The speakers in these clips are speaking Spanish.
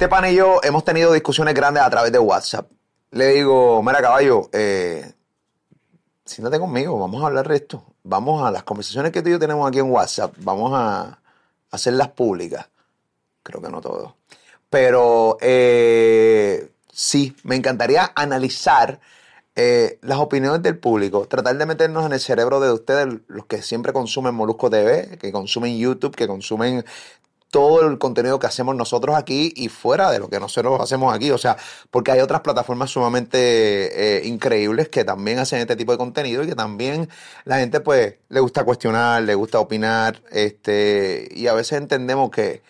Este pan y yo hemos tenido discusiones grandes a través de WhatsApp. Le digo, mira caballo, eh, siéntate conmigo, vamos a hablar de esto. Vamos a las conversaciones que tú y yo tenemos aquí en WhatsApp, vamos a hacerlas públicas. Creo que no todo. Pero eh, sí, me encantaría analizar eh, las opiniones del público, tratar de meternos en el cerebro de ustedes, los que siempre consumen Molusco TV, que consumen YouTube, que consumen todo el contenido que hacemos nosotros aquí y fuera de lo que nosotros hacemos aquí. O sea, porque hay otras plataformas sumamente eh, increíbles que también hacen este tipo de contenido y que también la gente pues le gusta cuestionar, le gusta opinar, este, y a veces entendemos que,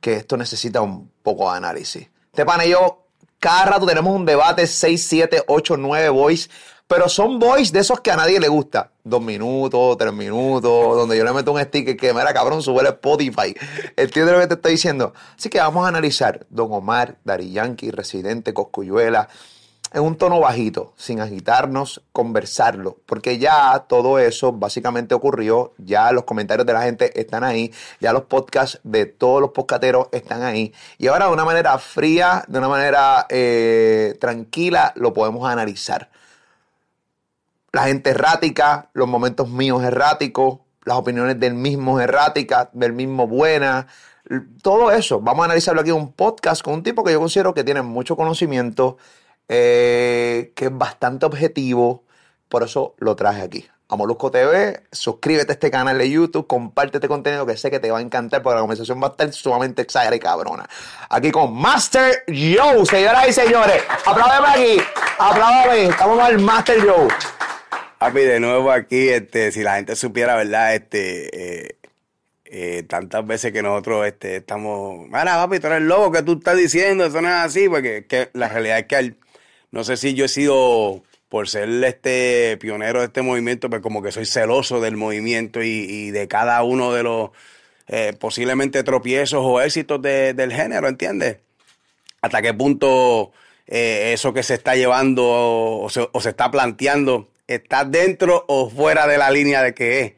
que esto necesita un poco de análisis. Pan y yo cada rato tenemos un debate, 6, 7, 8, 9 boys, pero son boys de esos que a nadie le gusta. Dos minutos, tres minutos, donde yo le meto un sticker que, mira, cabrón, sube el Spotify. ¿Entiendes lo que te estoy diciendo? Así que vamos a analizar Don Omar, Dari Yankee, Residente, Coscuyuela, en un tono bajito, sin agitarnos, conversarlo, porque ya todo eso básicamente ocurrió, ya los comentarios de la gente están ahí, ya los podcasts de todos los podcateros están ahí, y ahora de una manera fría, de una manera eh, tranquila, lo podemos analizar. La gente errática, los momentos míos erráticos, las opiniones del mismo erráticas, del mismo buena, todo eso. Vamos a analizarlo aquí en un podcast con un tipo que yo considero que tiene mucho conocimiento, eh, que es bastante objetivo, por eso lo traje aquí. A Molusco TV, suscríbete a este canal de YouTube, comparte este contenido que sé que te va a encantar porque la conversación va a estar sumamente exagerada y cabrona. Aquí con Master Joe, señoras y señores. Apláudame aquí, apláudame, estamos el Master Joe. Papi, de nuevo aquí, este, si la gente supiera, ¿verdad? Este, eh, eh, tantas veces que nosotros este, estamos, mira, papi, tú eres loco que tú estás diciendo, eso no es así, porque que la realidad es que al, no sé si yo he sido, por ser este pionero de este movimiento, pero pues como que soy celoso del movimiento y, de cada uno de los eh, posiblemente tropiezos o éxitos del género, ¿entiendes? Hasta qué punto eso que se está llevando o se, está planteando está dentro o fuera de la línea de que es.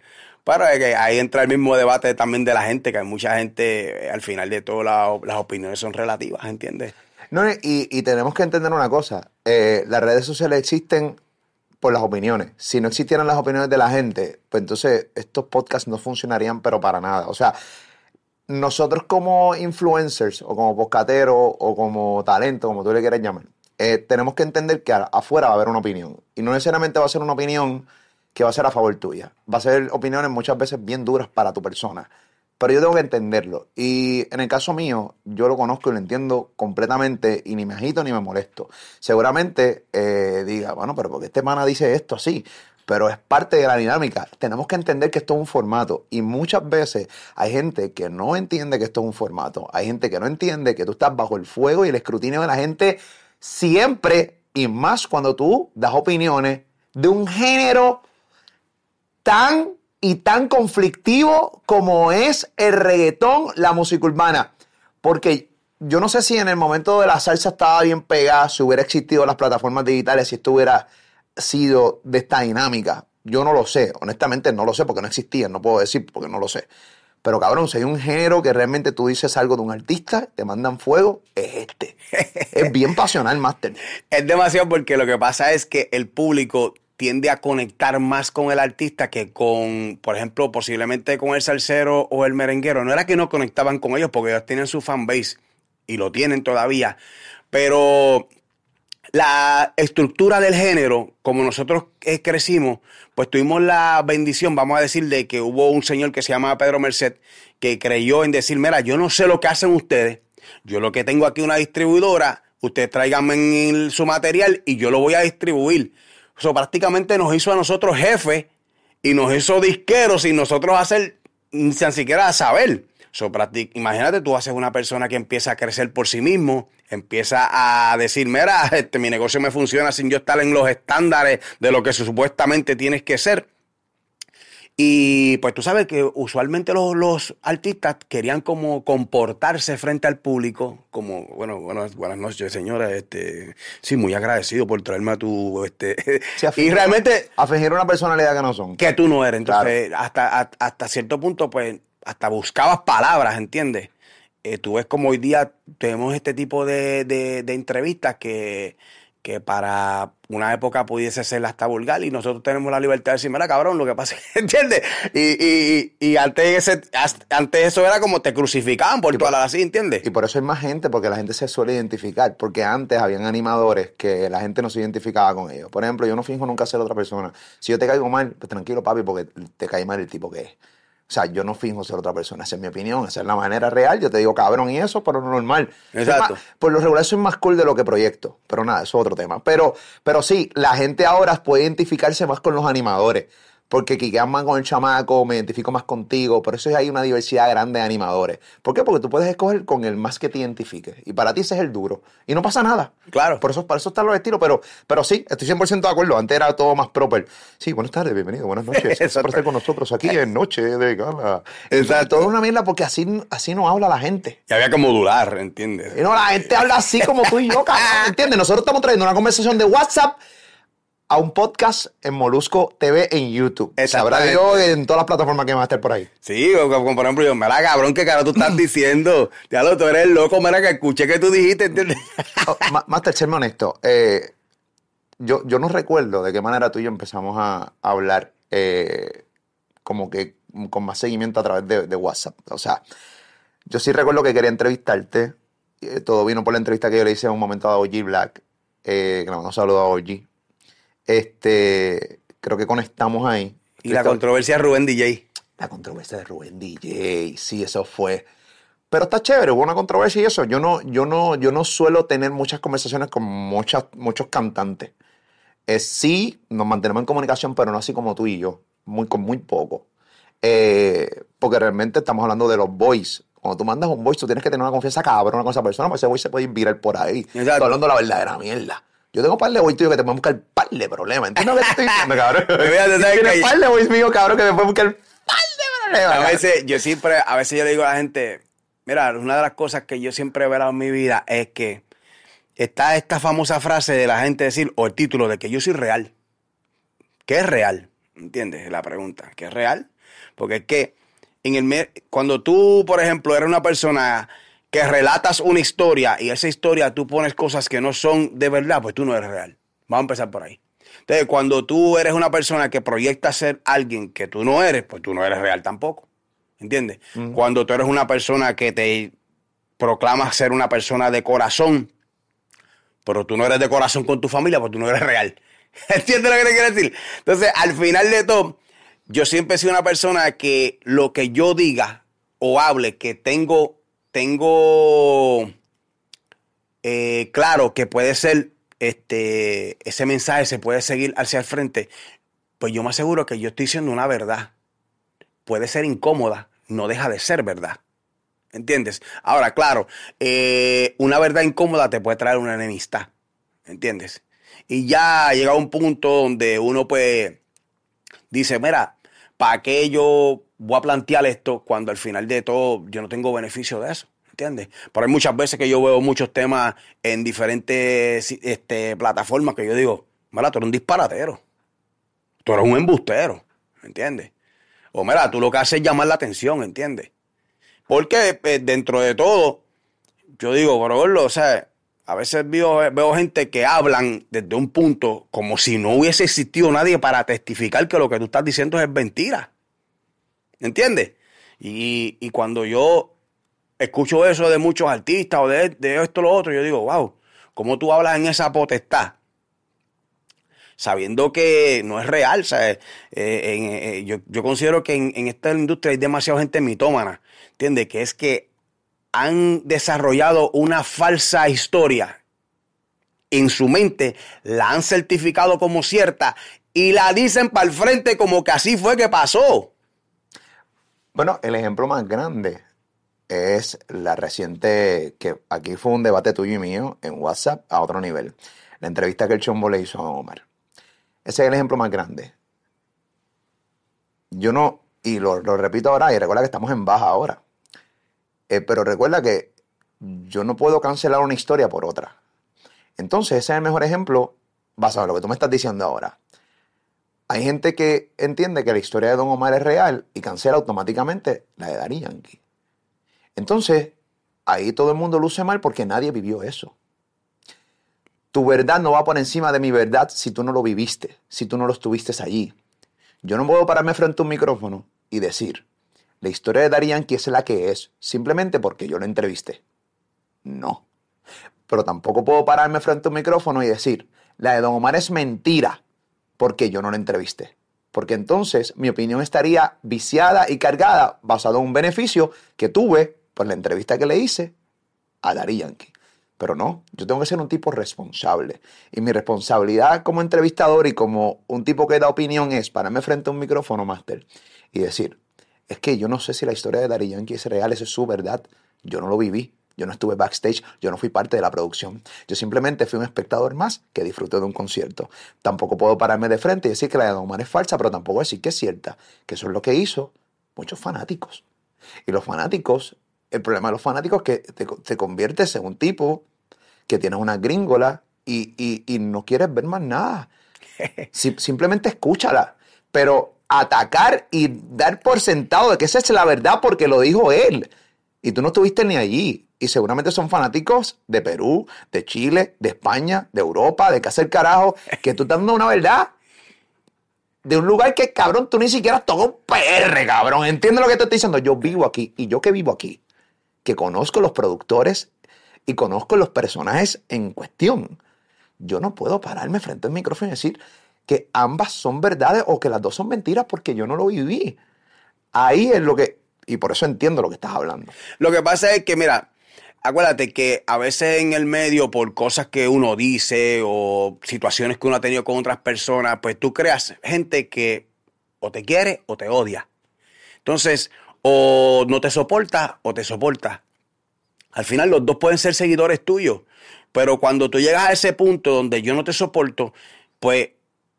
Pero que ahí entra el mismo debate también de la gente, que hay mucha gente, eh, al final de todo, las opiniones son relativas, ¿entiendes? No, y, tenemos que entender una cosa. Eh, las redes sociales existen por las opiniones. Si no existieran las opiniones de la gente, pues entonces estos podcasts no funcionarían, pero para nada. O sea, nosotros como influencers o como podcateros o como talento, como tú le quieras llamar, eh, tenemos que entender que afuera va a haber una opinión. Y no necesariamente va a ser una opinión que va a ser a favor tuya. Va a ser opiniones muchas veces bien duras para tu persona. Pero yo tengo que entenderlo. Y en el caso mío, yo lo conozco y lo entiendo completamente y ni me agito ni me molesto. Seguramente eh, diga, bueno, pero porque este mana dice esto así? Pero es parte de la dinámica. Tenemos que entender que esto es un formato. Y muchas veces hay gente que no entiende que esto es un formato. Hay gente que no entiende que tú estás bajo el fuego y el escrutinio de la gente siempre. Y más cuando tú das opiniones de un género tan y tan conflictivo como es el reggaetón, la música urbana. Porque yo no sé si en el momento de la salsa estaba bien pegada, si hubiera existido las plataformas digitales, si esto hubiera sido de esta dinámica. Yo no lo sé, honestamente no lo sé porque no existía, no puedo decir porque no lo sé. Pero cabrón, si hay un género que realmente tú dices algo de un artista, te mandan fuego, es este. es bien pasional, Master. Es demasiado porque lo que pasa es que el público tiende a conectar más con el artista que con, por ejemplo, posiblemente con el salsero o el merenguero. No era que no conectaban con ellos porque ellos tienen su fanbase y lo tienen todavía, pero la estructura del género, como nosotros eh, crecimos, pues tuvimos la bendición, vamos a decir, de que hubo un señor que se llama Pedro Merced, que creyó en decir, mira, yo no sé lo que hacen ustedes, yo lo que tengo aquí una distribuidora, ustedes tráiganme su material y yo lo voy a distribuir. Eso prácticamente nos hizo a nosotros jefes y nos hizo disqueros sin nosotros hacer ni siquiera saber. So, imagínate, tú haces una persona que empieza a crecer por sí mismo, empieza a decir, mira, este, mi negocio me funciona sin yo estar en los estándares de lo que supuestamente tienes que ser. Y pues tú sabes que usualmente los, artistas querían como comportarse frente al público, como, bueno, buenas, buenas noches, señora, este, sí, muy agradecido por traerme a tu, este, y realmente... A fingir una personalidad que no son. Que tú no eres, entonces hasta, hasta cierto punto, pues, hasta buscabas palabras, ¿entiendes? eh, tú ves como hoy día tenemos este tipo de, de- de entrevistas que, que para una época pudiese ser hasta vulgar y nosotros tenemos la libertad de decir, mira cabrón, lo que pasa es que, ¿entiendes? Y, y, y antes, ese, antes eso era como te crucificaban por por- hablar así, ¿entiendes? Y por eso hay más gente, porque la gente se suele identificar. Porque antes habían animadores que la gente no se identificaba con ellos. Por ejemplo, yo no finjo nunca ser otra persona. Si yo te caigo mal, pues tranquilo, papi, porque te cae mal el tipo que es. O sea, yo no finjo ser otra persona. Esa es mi opinión. Esa es la manera real. Yo te digo cabrón y eso, pero no normal. Exacto. más- por lo regular soy más cool de lo que proyecto. Pero nada, eso es otro tema. Pero, pero sí, la gente ahora puede identificarse más con los animadores. Porque quiquean más con el chamaco, me identifico más contigo. Por eso hay una diversidad grande de animadores. ¿Por qué? Porque tú puedes escoger con el más que te identifique. Y para ti ese es el duro. Y no pasa nada. Claro. Por eso, para eso están los estilos. Pero, pero sí, estoy 100% de acuerdo. Antes era todo más proper. Sí, buenas tardes, bienvenido, buenas noches. Gracias por estar con nosotros aquí en Noche de Gala. Exacto. Todo una mierda porque así, así no habla la gente. Y había que modular, ¿entiendes? Y no, la gente habla así como tú y yo, cabrón. ¿Entiendes? Nosotros estamos trayendo una conversación de WhatsApp a un podcast en Molusco TV en YouTube. Sabrá. Dios en todas las plataformas que van a estar por ahí. Sí, como, por ejemplo yo, mira cabrón, ¿qué cara tú estás diciendo? Diablo, tú eres loco, mira que escuché que tú dijiste, ¿entiendes? Oh, Ma- Master, serme honesto. eh, yo, yo no recuerdo de qué manera tú y yo empezamos a, a hablar eh, como que con más seguimiento a través de, de WhatsApp. O sea, yo sí recuerdo que quería entrevistarte. eh, todo vino por la entrevista que yo le hice en un momento a OG Black. eh, que le mando un saludo a OG. Este, creo que conectamos ahí. Y la controversia de Rubén DJ. La controversia de Rubén DJ, sí, eso fue. Pero está chévere, hubo una controversia y eso. Yo no, yo no, yo no suelo tener muchas conversaciones con muchas, muchos cantantes. Eh, sí, nos mantenemos en comunicación, pero no así como tú y yo, muy, con muy poco. Eh, porque realmente estamos hablando de los boys. Cuando tú mandas un voice, tú tienes que tener una confianza cabrona con esa persona, porque ese voice se puede ir viral por ahí. Exacto. Estoy hablando de la verdadera mierda. Yo tengo par de voice tuyos que te pueden buscar par de problemas. ¿Entiendes lo que te estoy diciendo, cabrón? Fíjate, ¿sabes Tienes par de voice míos, cabrón, que me pueden buscar par de problemas. A veces, yo siempre, a veces yo le digo a la gente, mira, una de las cosas que yo siempre he verado en mi vida es que está esta famosa frase de la gente decir, o el título de que yo soy real. ¿Qué es real? ¿Entiendes? La pregunta. ¿Qué es real? Porque es que en el cuando tú, por ejemplo, eres una persona que relatas una historia y esa historia tú pones cosas que no son de verdad, pues tú no eres real. Vamos a empezar por ahí. Entonces, cuando tú eres una persona que proyecta ser alguien que tú no eres, pues tú no eres real tampoco. ¿Entiendes? Cuando tú eres una persona que te proclamas ser una persona de corazón, pero tú no eres de corazón con tu familia, pues tú no eres real. ¿Entiendes lo que te quiero decir? Entonces, al final de todo, yo siempre he sido una persona que lo que yo diga o hable, que tengo, tengo eh, claro que puede ser, este, ese mensaje se puede seguir hacia el frente, pues yo me aseguro que yo estoy diciendo una verdad. Puede ser incómoda, no deja de ser verdad. ¿Entiendes? Ahora, claro, eh, una verdad incómoda te puede traer una enemistad. ¿Entiendes? Y ya llega un punto donde uno pues dice, mira, ¿para qué yo voy a plantear esto cuando al final de todo yo no tengo beneficio de eso? ¿Entiendes? Pero hay muchas veces que yo veo muchos temas en diferentes este, plataformas que yo digo, mira, tú eres un disparatero. Tú eres un embustero. ¿Entiendes? O mira, tú lo que haces es llamar la atención, ¿entiendes? Porque eh, dentro de todo, yo digo, gordo, o sea, a veces veo, veo gente que hablan desde un punto como si no hubiese existido nadie para testificar que lo que tú estás diciendo es mentira. ¿Entiendes? Y, y cuando yo escucho eso de muchos artistas o de, de esto lo otro, yo digo, wow, ¿cómo tú hablas en esa potestad? Sabiendo que no es real. Sea, eh, en- eh, yo, yo considero que en, en esta industria hay demasiada gente mitómana. ¿Entiendes? Que es que han desarrollado una falsa historia en su mente, la han certificado como cierta y la dicen para el frente como que así fue que pasó. Bueno, el ejemplo más grande es la reciente, que aquí fue un debate tuyo y mío en WhatsApp a otro nivel. La entrevista que el Chombo le hizo a Omar. Ese es el ejemplo más grande. Yo no, y lo, lo repito ahora, y recuerda que estamos en baja ahora. Eh, pero recuerda que yo no puedo cancelar una historia por otra. Entonces, ese es el mejor ejemplo basado en lo que tú me estás diciendo ahora. Hay gente que entiende que la historia de Don Omar es real y cancela automáticamente la de Daddy Yankee. Entonces, ahí todo el mundo luce mal porque nadie vivió eso. Tu verdad no va por encima de mi verdad si tú no lo viviste, si tú no lo estuviste allí. Yo no puedo pararme frente a un micrófono y decir, la historia de Dari Yankee es la que es, simplemente porque yo lo entrevisté. No. Pero tampoco puedo pararme frente a un micrófono y decir, la de Don Omar es mentira, porque yo no la entrevisté. Porque entonces mi opinión estaría viciada y cargada basado en un beneficio que tuve por la entrevista que le hice a Dari Yankee. Pero no, yo tengo que ser un tipo responsable. Y mi responsabilidad como entrevistador y como un tipo que da opinión es pararme frente a un micrófono, máster, y decir, es que yo no sé si la historia de Dari Yankee es real, esa es su verdad. Yo no lo viví. Yo no estuve backstage, yo no fui parte de la producción. Yo simplemente fui un espectador más que disfrutó de un concierto. Tampoco puedo pararme de frente y decir que la de Don Omar es falsa, pero tampoco decir que es cierta. Que eso es lo que hizo muchos fanáticos. Y los fanáticos, el problema de los fanáticos es que te, conviertes en un tipo que tiene una gringola y, no quieres ver más nada. simplemente escúchala. Pero atacar y dar por sentado de que esa es la verdad porque lo dijo él. Y tú no estuviste ni allí. Y seguramente son fanáticos de Perú, de Chile, de España, de Europa, de que hacer carajo, que tú estás dando una verdad de un lugar que, cabrón, tú ni siquiera has un PR, cabrón. Entiende lo que te estoy diciendo? Yo vivo aquí. Y yo que vivo aquí, que conozco los productores y conozco los personajes en cuestión, yo no puedo pararme frente al micrófono y decir, que ambas son verdades o que las dos son mentiras porque yo no lo viví. Ahí es lo que, y por eso entiendo lo que estás hablando. Lo que pasa es que, mira, acuérdate que a veces en el medio, por cosas que uno dice o situaciones que uno ha tenido con otras personas, pues tú creas gente que o te quiere o te odia. Entonces, o no te soporta o te soporta. Al final los dos pueden ser seguidores tuyos, pero cuando tú llegas a ese punto donde yo no te soporto, pues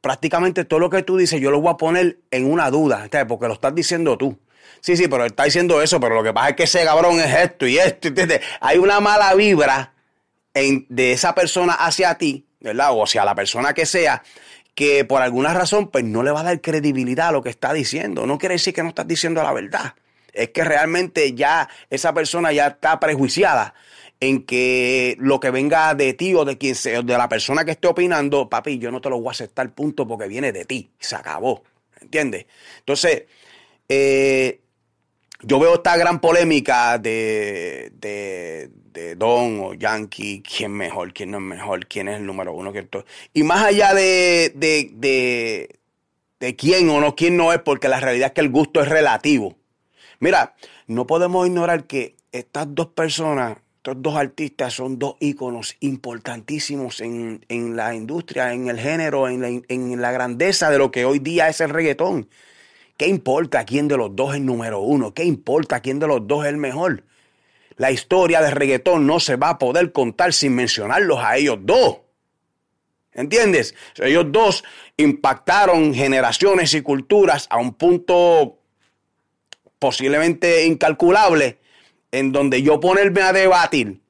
prácticamente todo lo que tú dices yo lo voy a poner en una duda, porque lo estás diciendo tú. Sí, sí, pero está diciendo eso, pero lo que pasa es que ese cabrón es esto y esto, ¿entiendes? Hay una mala vibra de esa persona hacia ti, ¿verdad? O hacia la persona que sea, que por alguna razón pues no le va a dar credibilidad a lo que está diciendo. No quiere decir que no estás diciendo la verdad. Es que realmente ya esa persona ya está prejuiciada en que lo que venga de ti o de quien sea, de la persona que esté opinando, papi, yo no te lo voy a aceptar, punto, porque viene de ti. Se acabó. ¿Entiendes? Entonces, eh, yo veo esta gran polémica de, de, Don o Yankee, quién mejor, quién no es mejor, quién es el número uno. y más allá de, de, de quién o no, quién no es, porque la realidad es que el gusto es relativo. Mira, no podemos ignorar que estas dos personas estos dos artistas son dos íconos importantísimos en, la industria, en el género, en la, en la, grandeza de lo que hoy día es el reggaetón. ¿Qué importa quién de los dos es número uno? ¿Qué importa quién de los dos es el mejor? La historia del reggaetón no se va a poder contar sin mencionarlos a ellos dos. ¿Entiendes? Ellos dos impactaron generaciones y culturas a un punto posiblemente incalculable en donde yo ponerme a debatir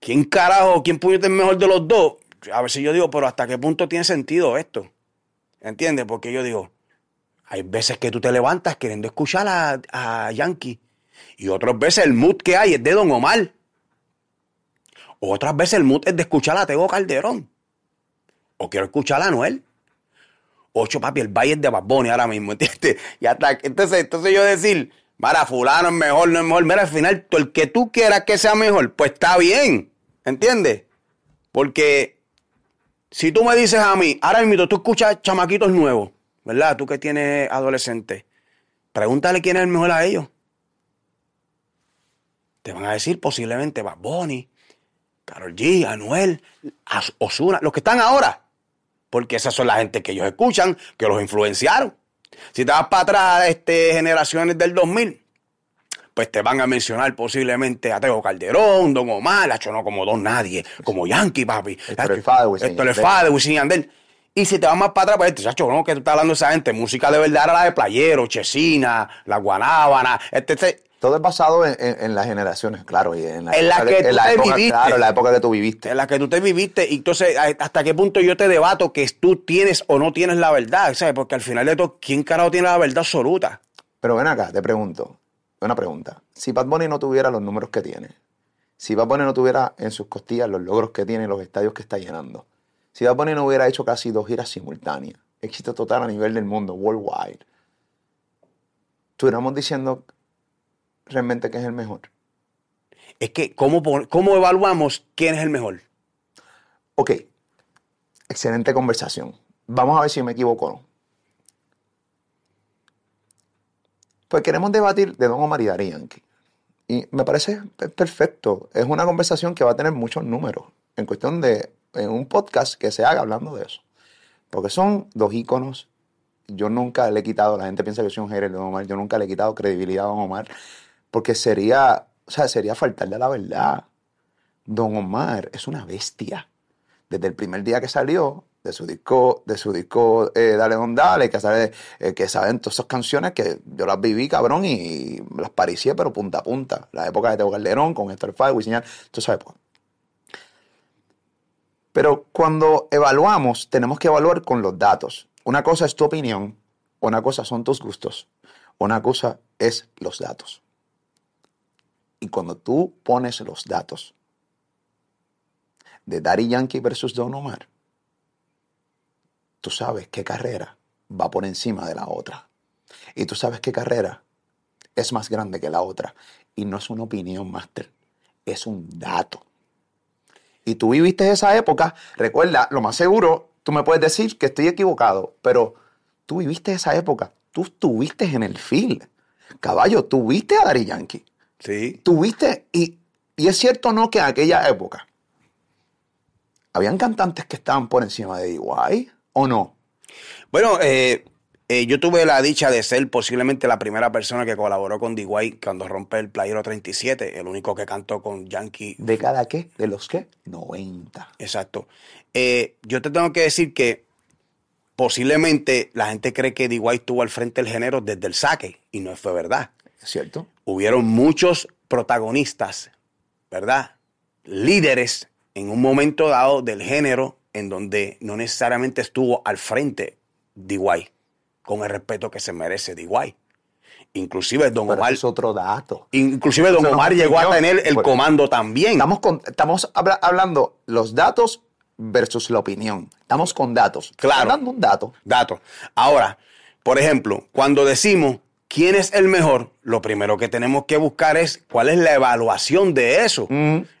quién carajo, quién puede ser mejor de los dos, a ver si yo digo, pero hasta qué punto tiene sentido esto. ¿Entiendes? Porque yo digo, hay veces que tú te levantas queriendo escuchar a, a Yankee y otras veces el mood que hay es de Don Omar. Otras veces el mood es de escuchar a Tego Calderón. O quiero escuchar a Noel. Ocho papi, el valle de Baboni ahora mismo, ¿entiendes? Y hasta, entonces, entonces yo decir, Mira, fulano es mejor, no es mejor. Mira, al final, el que tú quieras que sea mejor, pues está bien. ¿Entiendes? Porque si tú me dices a mí, ahora mismo tú escuchas chamaquitos nuevos, ¿verdad? Tú que tienes adolescentes, pregúntale quién es el mejor a ellos. Te van a decir posiblemente Bad Bunny, Karol G, Anuel, Osuna, los que están ahora. Porque esas son la gente que ellos escuchan, que los influenciaron. Si te vas para atrás, este, generaciones del 2000, pues te van a mencionar posiblemente a Teo Calderón, Don Omar, Lacho no como Don Nadie, como Yankee, papi. Es Fade, Wisin Yandel. Y si te vas más para atrás, pues, este, chacho, no, que tú estás hablando de esa gente, música de verdad era la de Playero, Chesina, La Guanábana, este, este todo es basado en, las generaciones, claro. Y en la, en la que tú te viviste. Claro, en la época que tú viviste. En la que tú te viviste. Y entonces, ¿hasta qué punto yo te debato que tú tienes o no tienes la verdad? ¿Sabes? Porque al final de todo, ¿quién carajo tiene la verdad absoluta? Pero ven acá, te pregunto. Una pregunta. Si Bad Bunny no tuviera los números que tiene, Si Bad Bunny no tuviera en sus costillas los logros que tiene, los estadios que está llenando, si Bad Bunny no hubiera hecho casi dos giras simultáneas, éxito total a nivel del mundo, worldwide, estuviéramos diciendo realmente que es el mejor. Es que, ¿cómo, cómo evaluamos quién es el mejor? Ok, excelente conversación. Vamos a ver si me equivoco o no. Pues queremos debatir de Don Omar y Daddy Yankee. Y me parece pe- perfecto. Es una conversación que va a tener muchos números en cuestión de en un podcast que se haga hablando de eso. Porque son dos íconos. Yo nunca le he quitado, la gente piensa que soy un hater de Don Omar, yo nunca le he quitado credibilidad a Don Omar. Porque sería, o sea, sería faltarle a la verdad. Don Omar es una bestia. Desde el primer día que salió de su disco, de su disco eh, Dale Don Dale, que sale, eh, que saben todas esas canciones que yo las viví, cabrón, y las paricié, pero punta a punta. La época de Teo Calderón, con Héctor Fay, Wisin y Yandel, toda esa época. Pero cuando evaluamos, tenemos que evaluar con los datos. Una cosa es tu opinión, una cosa son tus gustos, una cosa es los datos. Y cuando tú pones los datos de Daddy Yankee versus Don Omar, tú sabes qué carrera va por encima de la otra. Y tú sabes qué carrera es más grande que la otra. Y no es una opinión, Master, es un dato. Y tú viviste esa época, recuerda, lo más seguro, tú me puedes decir que estoy equivocado, pero tú viviste esa época, tú estuviste en el field. Caballo, tú viste a Daddy Yankee. Sí. Tuviste, y, y es cierto o no que en aquella época habían cantantes que estaban por encima de DY, ¿o no? Bueno, eh, eh, yo tuve la dicha de ser posiblemente la primera persona que colaboró con D.Y. cuando rompe el Playero 37, el único que cantó con Yankee. ¿De cada qué? ¿De los qué? 90. Exacto. Eh, yo te tengo que decir que posiblemente la gente cree que D.Y. estuvo al frente del género desde el saque, y no fue verdad. ¿Es cierto? hubieron muchos protagonistas, ¿verdad? Líderes en un momento dado del género en donde no necesariamente estuvo al frente DY, con el respeto que se merece DY. Inclusive Don Pero Omar, es otro dato. inclusive Don eso Omar llegó a tener el comando también. Estamos, con- estamos habla- hablando los datos versus la opinión. Estamos con datos. Claro. Estamos dando un dato. Datos. Ahora, por ejemplo, cuando decimos quién es el mejor, lo primero que tenemos que buscar es cuál es la evaluación de eso.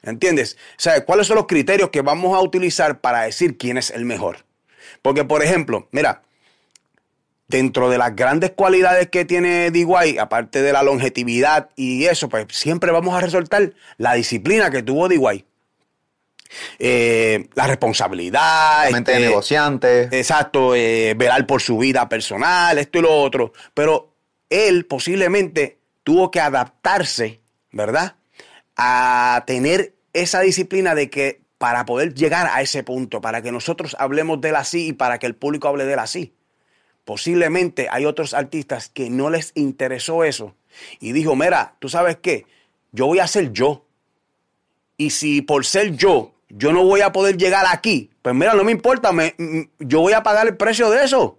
¿Entiendes? O sea, cuáles son los criterios que vamos a utilizar para decir quién es el mejor. Porque, por ejemplo, mira, dentro de las grandes cualidades que tiene DY, aparte de la longevidad y eso, pues siempre vamos a resaltar la disciplina que tuvo DY. Eh, la responsabilidad. La mente de este, negociante. Exacto, eh, velar por su vida personal, esto y lo otro. Pero él posiblemente tuvo que adaptarse, ¿verdad? A tener esa disciplina de que para poder llegar a ese punto, para que nosotros hablemos de él así y para que el público hable de él así. Posiblemente hay otros artistas que no les interesó eso y dijo, mira, tú sabes qué, yo voy a ser yo. Y si por ser yo, yo no voy a poder llegar aquí, pues mira, no me importa, me- yo voy a pagar el precio de eso.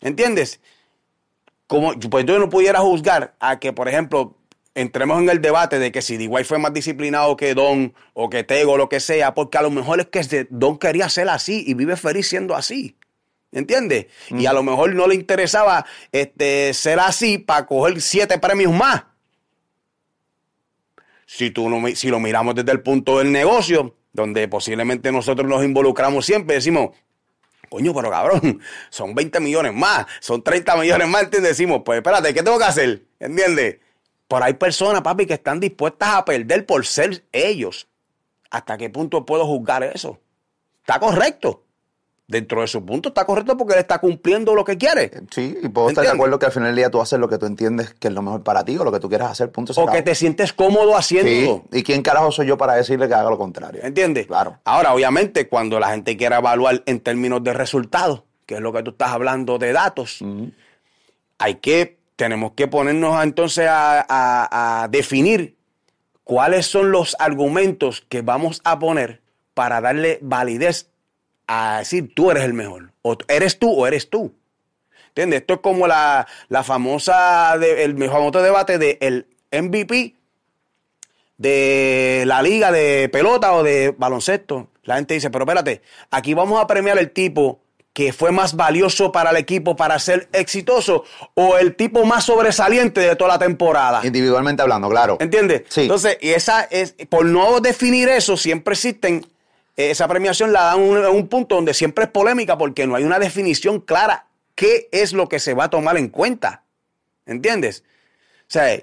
¿Entiendes? Como, pues yo no pudiera juzgar a que, por ejemplo, entremos en el debate de que si D.Y. fue más disciplinado que Don o que Tego lo que sea, porque a lo mejor es que Don quería ser así y vive feliz siendo así. ¿Entiendes? Y a lo mejor no le interesaba este, ser así para coger siete premios más. Si, tú no, si lo miramos desde el punto del negocio, donde posiblemente nosotros nos involucramos siempre, decimos, coño, pero cabrón, son 20 millones más, son 30 millones más, ¿entiendes? Decimos, pues espérate, ¿qué tengo que hacer? ¿Entiendes? Pero hay personas, papi, que están dispuestas a perder por ser ellos. ¿Hasta qué punto puedo juzgar eso? ¿Está correcto? Dentro de su punto está correcto porque él está cumpliendo lo que quiere. Sí, y puedo estar de acuerdo que al final del día tú haces lo que tú entiendes que es lo mejor para ti o lo que tú quieras hacer, punto. O que te sientes cómodo haciéndolo. Sí, ¿y quién carajo soy yo para decirle que haga lo contrario? ¿Entiendes? Claro. Ahora, obviamente, cuando la gente quiera evaluar en términos de resultados, que es lo que tú estás hablando de datos, hay que, tenemos que ponernos a, entonces a, a- a definir cuáles son los argumentos que vamos a poner para darle validez a decir tú eres el mejor. O eres tú o eres tú. ¿Entiendes? Esto es como la, la famosa, de- el famoso debate del MVP de la liga de pelota o de baloncesto, la gente dice, pero espérate, aquí vamos a premiar el tipo que fue más valioso para el equipo para ser exitoso o el tipo más sobresaliente de toda la temporada. Individualmente hablando, claro. ¿Entiendes? Sí. Entonces, y esa es, por no definir eso, siempre existen, esa premiación la dan en un punto donde siempre es polémica porque no hay una definición clara qué es lo que se va a tomar en cuenta. ¿Entiendes? O sea,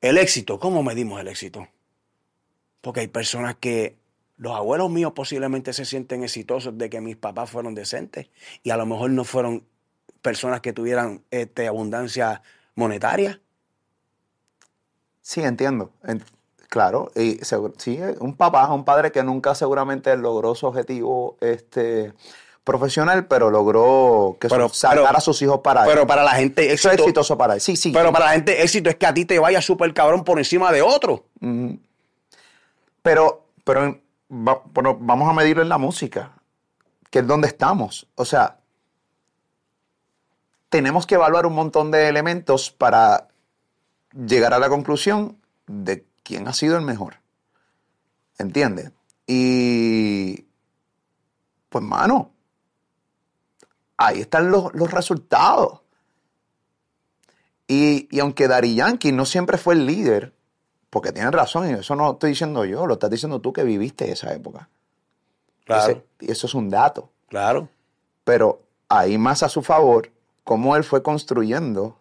el éxito, ¿cómo medimos el éxito? Porque hay personas que los abuelos míos posiblemente se sienten exitosos de que mis papás fueron decentes y a lo mejor no fueron personas que tuvieran este, abundancia monetaria. Sí, entiendo. Claro, y sí, un papá, un padre que nunca seguramente logró su objetivo este, profesional, pero logró que Pero- sacar pero- a sus hijos para él. Pero para la gente Eso es éxito, exitoso para él. Sí, sí. pero para la gente éxito es que a ti te vaya súper cabrón por encima de otro. Pero, pero, va- pero vamos a medirlo en la música, que es donde estamos. O sea, tenemos que evaluar un montón de elementos para llegar a la conclusión de quién ha sido el mejor. ¿Entiendes? Y, pues, mano, ahí están los, los resultados. Y, y aunque Dari Yankee no siempre fue el líder, porque tienes razón, y eso no lo estoy diciendo yo, lo estás diciendo tú que viviste esa época. Ese- y eso es un dato. claro. Pero ahí más a su favor, cómo él fue construyendo,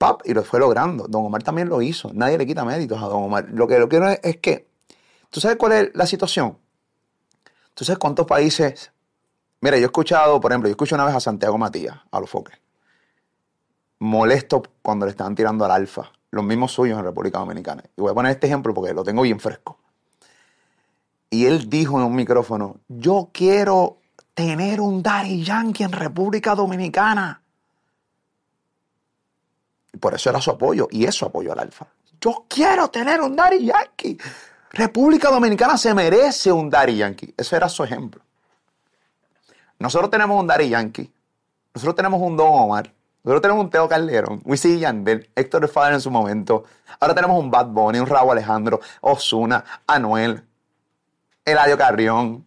pap, y lo fue logrando. Don Omar también lo hizo. Nadie le quita méritos a Don Omar. Lo que lo quiero es, es que, ¿tú sabes cuál es la situación? ¿Tú sabes cuántos países? Mira, yo he escuchado, por ejemplo, yo escuché una vez a Santiago Matías, a los foques, molesto cuando le estaban tirando al alfa, los mismos suyos en República Dominicana. Y voy a poner este ejemplo porque lo tengo bien fresco. Y él dijo en un micrófono, yo quiero tener un Daddy Yankee en República Dominicana. Por eso era su apoyo, y eso apoyo al Alfa. Yo quiero tener un Daddy Yankee. República Dominicana se merece un Daddy Yankee. Ese era su ejemplo. Nosotros tenemos un Daddy Yankee. Nosotros tenemos un Don Omar. Nosotros tenemos un Teo Calderón, Wisin Yandel, Héctor el Father en su momento. Ahora tenemos un Bad Bunny, un Raúl Alejandro, Osuna, Anuel, Eladio Carrión,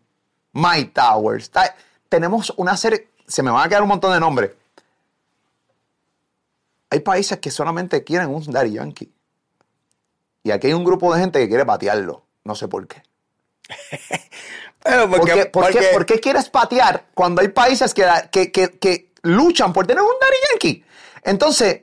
Mike Towers. Tenemos una serie, se me van a quedar un montón de nombres. Hay países que solamente quieren un Daddy Yankee. Y aquí hay un grupo de gente que quiere patearlo. No sé por qué. Pero ¿Por qué, por qué- porque- por qué quieres patear cuando hay países que, que- que- que luchan por tener un Daddy Yankee? Entonces,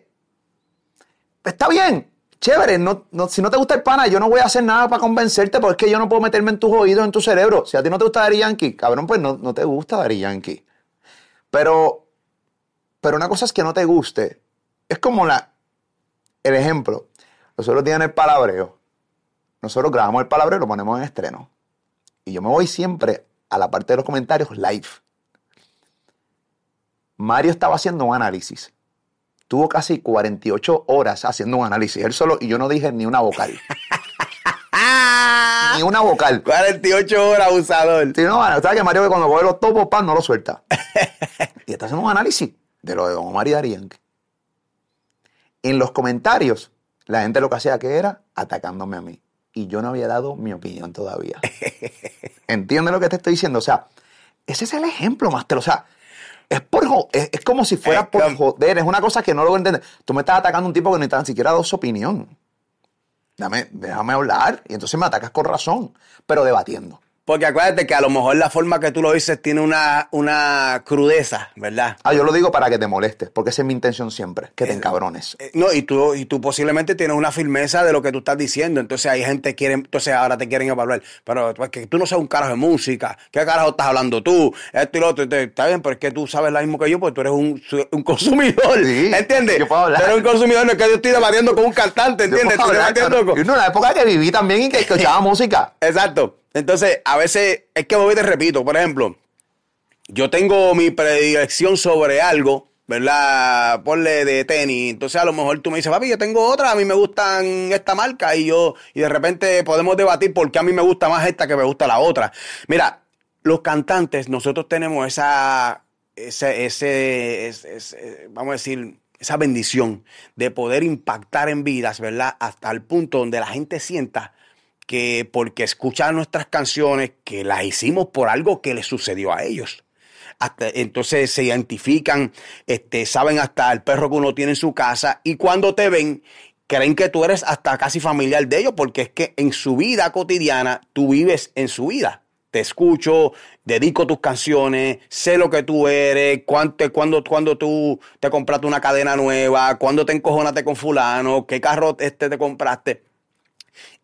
está bien, chévere. No, no- si no te gusta el pana, yo no voy a hacer nada para convencerte porque es que yo no puedo meterme en tus oídos, en tu cerebro. Si a ti no te gusta Daddy Yankee, cabrón, pues no, no te gusta Daddy Yankee. Pero, pero una cosa es que no te guste. Es como la, el ejemplo. Nosotros tienen el palabreo. Nosotros grabamos el palabreo y lo ponemos en estreno. Y yo me voy siempre a la parte de los comentarios live. Mario estaba haciendo un análisis. Tuvo casi 48 horas haciendo un análisis. Él solo, y yo no dije ni una vocal. Ni una vocal. 48 horas, abusador. Sí, no, ¿sabes que Mario cuando coge los topos, pan, no lo suelta? y está haciendo un análisis de lo de Don Omar y Yankee. En los comentarios, la gente lo que hacía que era atacándome a mí. Y yo no había dado mi opinión todavía. ¿Entiendes lo que te estoy diciendo? O sea, ese es el ejemplo, Master. O sea, es por es, es como si fuera por joder. Es una cosa que no lo entender. Tú me estás atacando a un tipo que ni tan siquiera ha dado su opinión. Dame, déjame hablar. Y entonces me atacas con razón, pero debatiendo. Porque acuérdate que a lo mejor la forma que tú lo dices tiene una, una crudeza, ¿verdad? Ah, yo lo digo para que te molestes, porque esa es mi intención siempre, que te encabrones. Eh, No, y tú, y tú posiblemente tienes una firmeza de lo que tú estás diciendo. Entonces hay gente que quiere, entonces ahora te quieren evaluar. Pero pues, que tú no sabes un carajo de música. ¿Qué carajo estás hablando tú? Esto y lo otro. Entonces, está bien, pero es que tú sabes lo mismo que yo, porque tú eres un, un consumidor. Sí, ¿Entiendes? yo puedo hablar. Tú eres un consumidor, no es que yo estoy debatiendo con un cantante, ¿entiendes? Yo puedo hablar, pero- con- y no, la época que viví también y que escuchaba música. Exacto. Entonces, a veces, es que voy te repito, por ejemplo, yo tengo mi predilección sobre algo, ¿verdad? Ponle de tenis. Entonces, a lo mejor tú me dices, papi, yo tengo otra, a mí me gustan esta marca y yo, y de repente podemos debatir por qué a mí me gusta más esta que me gusta la otra. Mira, los cantantes, nosotros tenemos esa, ese, ese, ese- ese, vamos a decir, esa bendición de poder impactar en vidas, ¿verdad? Hasta el punto donde la gente sienta que porque escuchan nuestras canciones, que las hicimos por algo que les sucedió a ellos. entonces se identifican, este, saben hasta el perro que uno tiene en su casa y cuando te ven creen que tú eres hasta casi familiar de ellos porque es que en su vida cotidiana tú vives en su vida. Te escucho, dedico tus canciones, sé lo que tú eres, cuándo, cuando, cuando tú te compraste una cadena nueva, cuándo te encojonaste con fulano, qué carro este te compraste.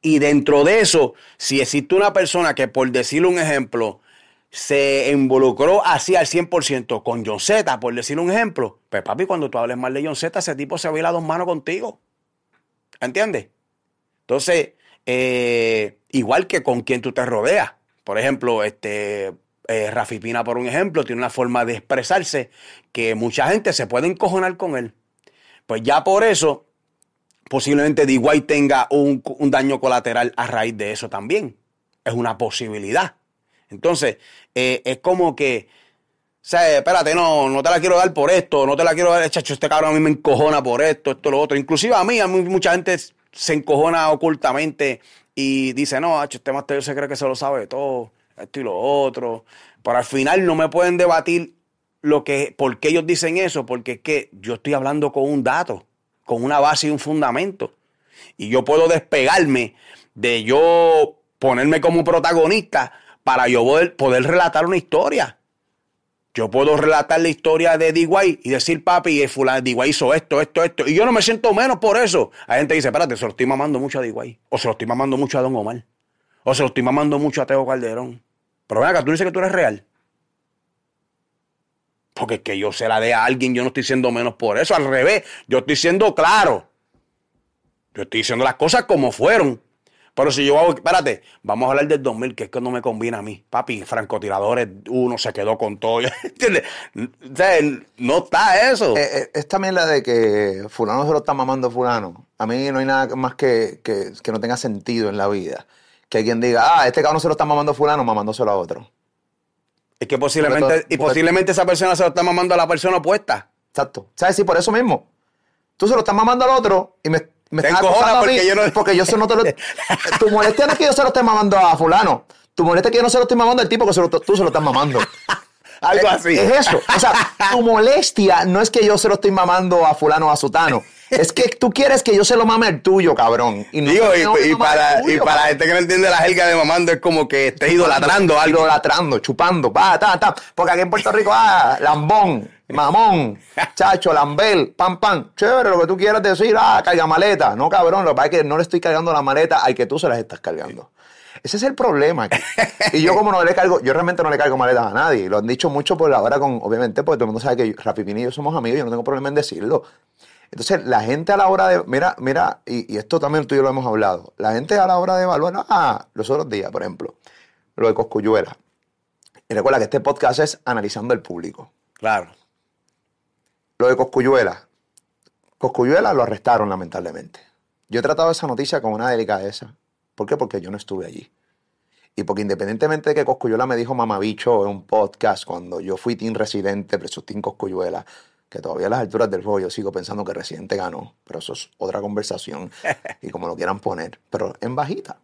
Y dentro de eso, si existe una persona que, por decirle un ejemplo, se involucró así al 100% con John Z, por decirle un ejemplo, pues papi, cuando tú hables mal de John Z, ese tipo se va a a dos manos contigo. ¿Entiendes? Entonces, eh, igual que con quien tú te rodeas. Por ejemplo, este, eh, Rafi Pina, por un ejemplo, tiene una forma de expresarse que mucha gente se puede encojonar con él. Pues ya por eso, posiblemente D.Y. tenga un, daño colateral a raíz de eso también. Es una posibilidad. Entonces, eh, es como que, o sea, espérate, no, no te la quiero dar por esto, no te la quiero dar, chacho, este cabrón a mí me encojona por esto, esto, lo otro. Inclusive a mí, a mí mucha gente se encojona ocultamente y dice, no, este Master se cree que se lo sabe todo, esto y lo otro. Pero al final no me pueden debatir lo que, por qué ellos dicen eso, porque es que yo estoy hablando con un dato, con una base y un fundamento. Y yo puedo despegarme de yo ponerme como protagonista para yo poder, relatar una historia. Yo puedo relatar la historia de D.Y. y decir, papi, eh, fulano, D.Y. hizo esto, esto, esto. Y yo no me siento menos por eso. Hay gente dice, espérate, se lo estoy mamando mucho a D.Y. O se lo estoy mamando mucho a Don Omar. O se lo estoy mamando mucho a Teo Calderón. Pero ven acá, tú dices que tú eres real. Porque que yo se la dé a alguien, yo no estoy siendo menos por eso. Al revés, yo estoy siendo claro. Yo estoy diciendo las cosas como fueron. Pero si yo hago, espérate, vamos a hablar del 2000, que es que no me conviene a mí. Papi, francotiradores, uno se quedó con todo. ¿Entiendes? no está eso. Eh, eh, es también la de que fulano se lo está mamando fulano. A mí no hay nada más que, que, no tenga sentido en la vida. Que alguien diga, ah, este cabrón se lo está mamando fulano, mamándoselo a otro. Es que posiblemente, y posiblemente esa persona se lo está mamando a la persona opuesta. Exacto. ¿Sabes? Sí, por eso mismo. Tú se lo estás mamando al otro y me me te porque yo no... Porque yo no te lo... tu molestia no es que yo se lo esté mamando a fulano. Tu molestia es que yo no se lo estoy mamando al tipo que se lo, tú se lo estás mamando. Algo así. Es eso. O sea, tu molestia no es que yo se lo estoy mamando a fulano o a sutano. Es que tú quieres que yo se lo mame al tuyo, cabrón. Y Digo, y, para, y para gente que no entiende la jerga de mamando es como que estés idolatrando algo. Idolatrando, chupando, pa, ta, ta. Porque aquí en Puerto Rico, ah, lambón, mamón, chacho, lambel, pam, pam. Chévere, lo que tú quieras decir, ah, carga maleta. No, cabrón, lo que pasa es que no le estoy cargando la maleta al que tú se las estás cargando. Ese es el problema aquí. Y yo como no le cargo, yo realmente no le cargo maletas a nadie. Lo han dicho mucho por ahora con, obviamente, porque todo el mundo sabe que Rafi y yo somos amigos, yo no tengo problema en decirlo. Entonces, la gente a la hora de, mira, mira, y, esto también tú y yo lo hemos hablado, la gente a la hora de evaluar, ah, los otros días, por ejemplo, lo de Coscuyuela. Y recuerda que este podcast es analizando el público. Claro. Lo de Coscuyuela. Coscuyuela lo arrestaron, lamentablemente. Yo he tratado esa noticia con una delicadeza. ¿Por qué? Porque yo no estuve allí. Y porque independientemente de que Coscuyuela me dijo mamabicho en un podcast cuando yo fui team residente, presustín Coscuyuela, que todavía a las alturas del juego yo sigo pensando que Residente ganó, pero eso es otra conversación y como lo quieran poner, pero en bajita.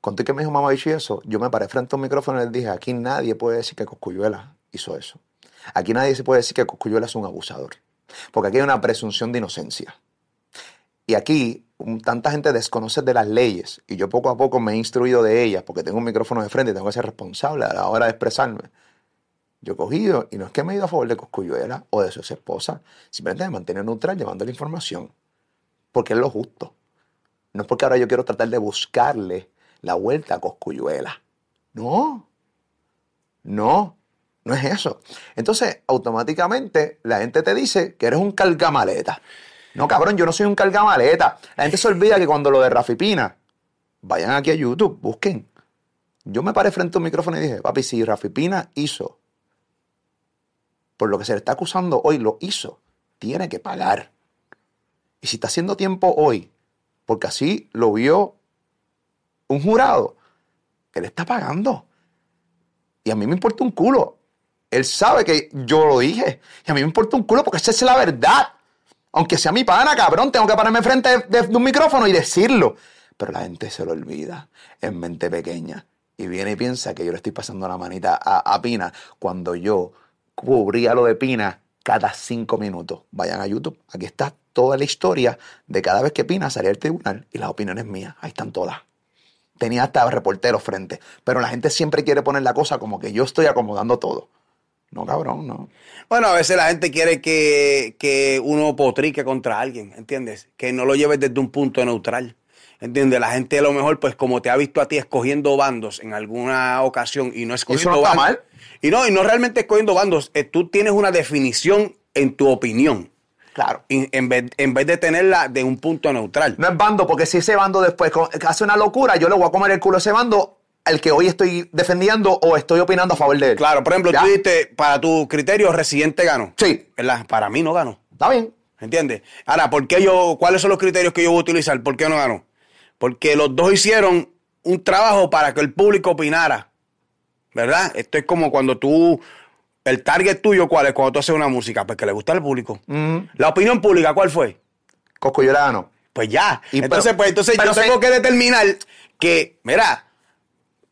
Conté que me dijo mamá y eso, yo me paré frente a un micrófono y le dije, aquí nadie puede decir que Coscuyuela hizo eso. Aquí nadie se puede decir que Coscuyuela es un abusador, porque aquí hay una presunción de inocencia. Y aquí tanta gente desconoce de las leyes y yo poco a poco me he instruido de ellas porque tengo un micrófono de frente y tengo que ser responsable a la hora de expresarme. Yo he cogido, y no es que me he ido a favor de Coscuyuela o de su esposa, simplemente me mantener neutral llevando la información, porque es lo justo. No es porque ahora yo quiero tratar de buscarle la vuelta a Coscuyuela. No, no, no es eso. Entonces, automáticamente la gente te dice que eres un cargamaleta. No, cabrón, yo no soy un cargamaleta. La gente se olvida que cuando lo de Rafipina, vayan aquí a YouTube, busquen. Yo me paré frente a un micrófono y dije, papi, si Rafipina hizo por lo que se le está acusando hoy lo hizo, tiene que pagar. Y si está haciendo tiempo hoy, porque así lo vio un jurado, él está pagando. Y a mí me importa un culo. Él sabe que yo lo dije. Y a mí me importa un culo porque esa es la verdad. Aunque sea mi pana, cabrón, tengo que pararme frente de, un micrófono y decirlo. Pero la gente se lo olvida en mente pequeña. Y viene y piensa que yo le estoy pasando la manita a, a Pina cuando yo cubría lo de Pina cada cinco minutos. Vayan a YouTube. Aquí está toda la historia de cada vez que Pina salía al tribunal y las opiniones mías. Ahí están todas. Tenía hasta reporteros frente. Pero la gente siempre quiere poner la cosa como que yo estoy acomodando todo. No, cabrón, no. Bueno, a veces la gente quiere que, que uno potrique contra alguien, ¿entiendes? Que no lo lleves desde un punto neutral. ¿Entiendes? La gente a lo mejor, pues como te ha visto a ti escogiendo bandos en alguna ocasión y no escogiendo no está bandos. mal. Y no, y no realmente escogiendo bandos, eh, tú tienes una definición en tu opinión. Claro. y- En vez, en vez de tenerla de un punto neutral. No es bando, porque si ese bando después hace una locura, yo le voy a comer el culo a ese bando, el que hoy estoy defendiendo o estoy opinando a favor de él. Claro, por ejemplo, ¿Ya? tú dijiste, para tu criterio, Residente ganó. Sí. ¿Verdad? Para mí no ganó. Está bien. ¿Entiendes? Ahora, ¿por qué yo, ¿cuáles son los criterios que yo voy a utilizar? ¿Por qué no ganó? Porque los dos hicieron un trabajo para que el público opinara. ¿Verdad? Esto es como cuando tú, el target tuyo, ¿cuál es? Cuando tú haces una música, pues que le gusta al público. La opinión pública, ¿cuál fue? Coscuyola ganó. Pues ya. Y entonces, pero- pues entonces pero yo se- tengo que determinar que, mira,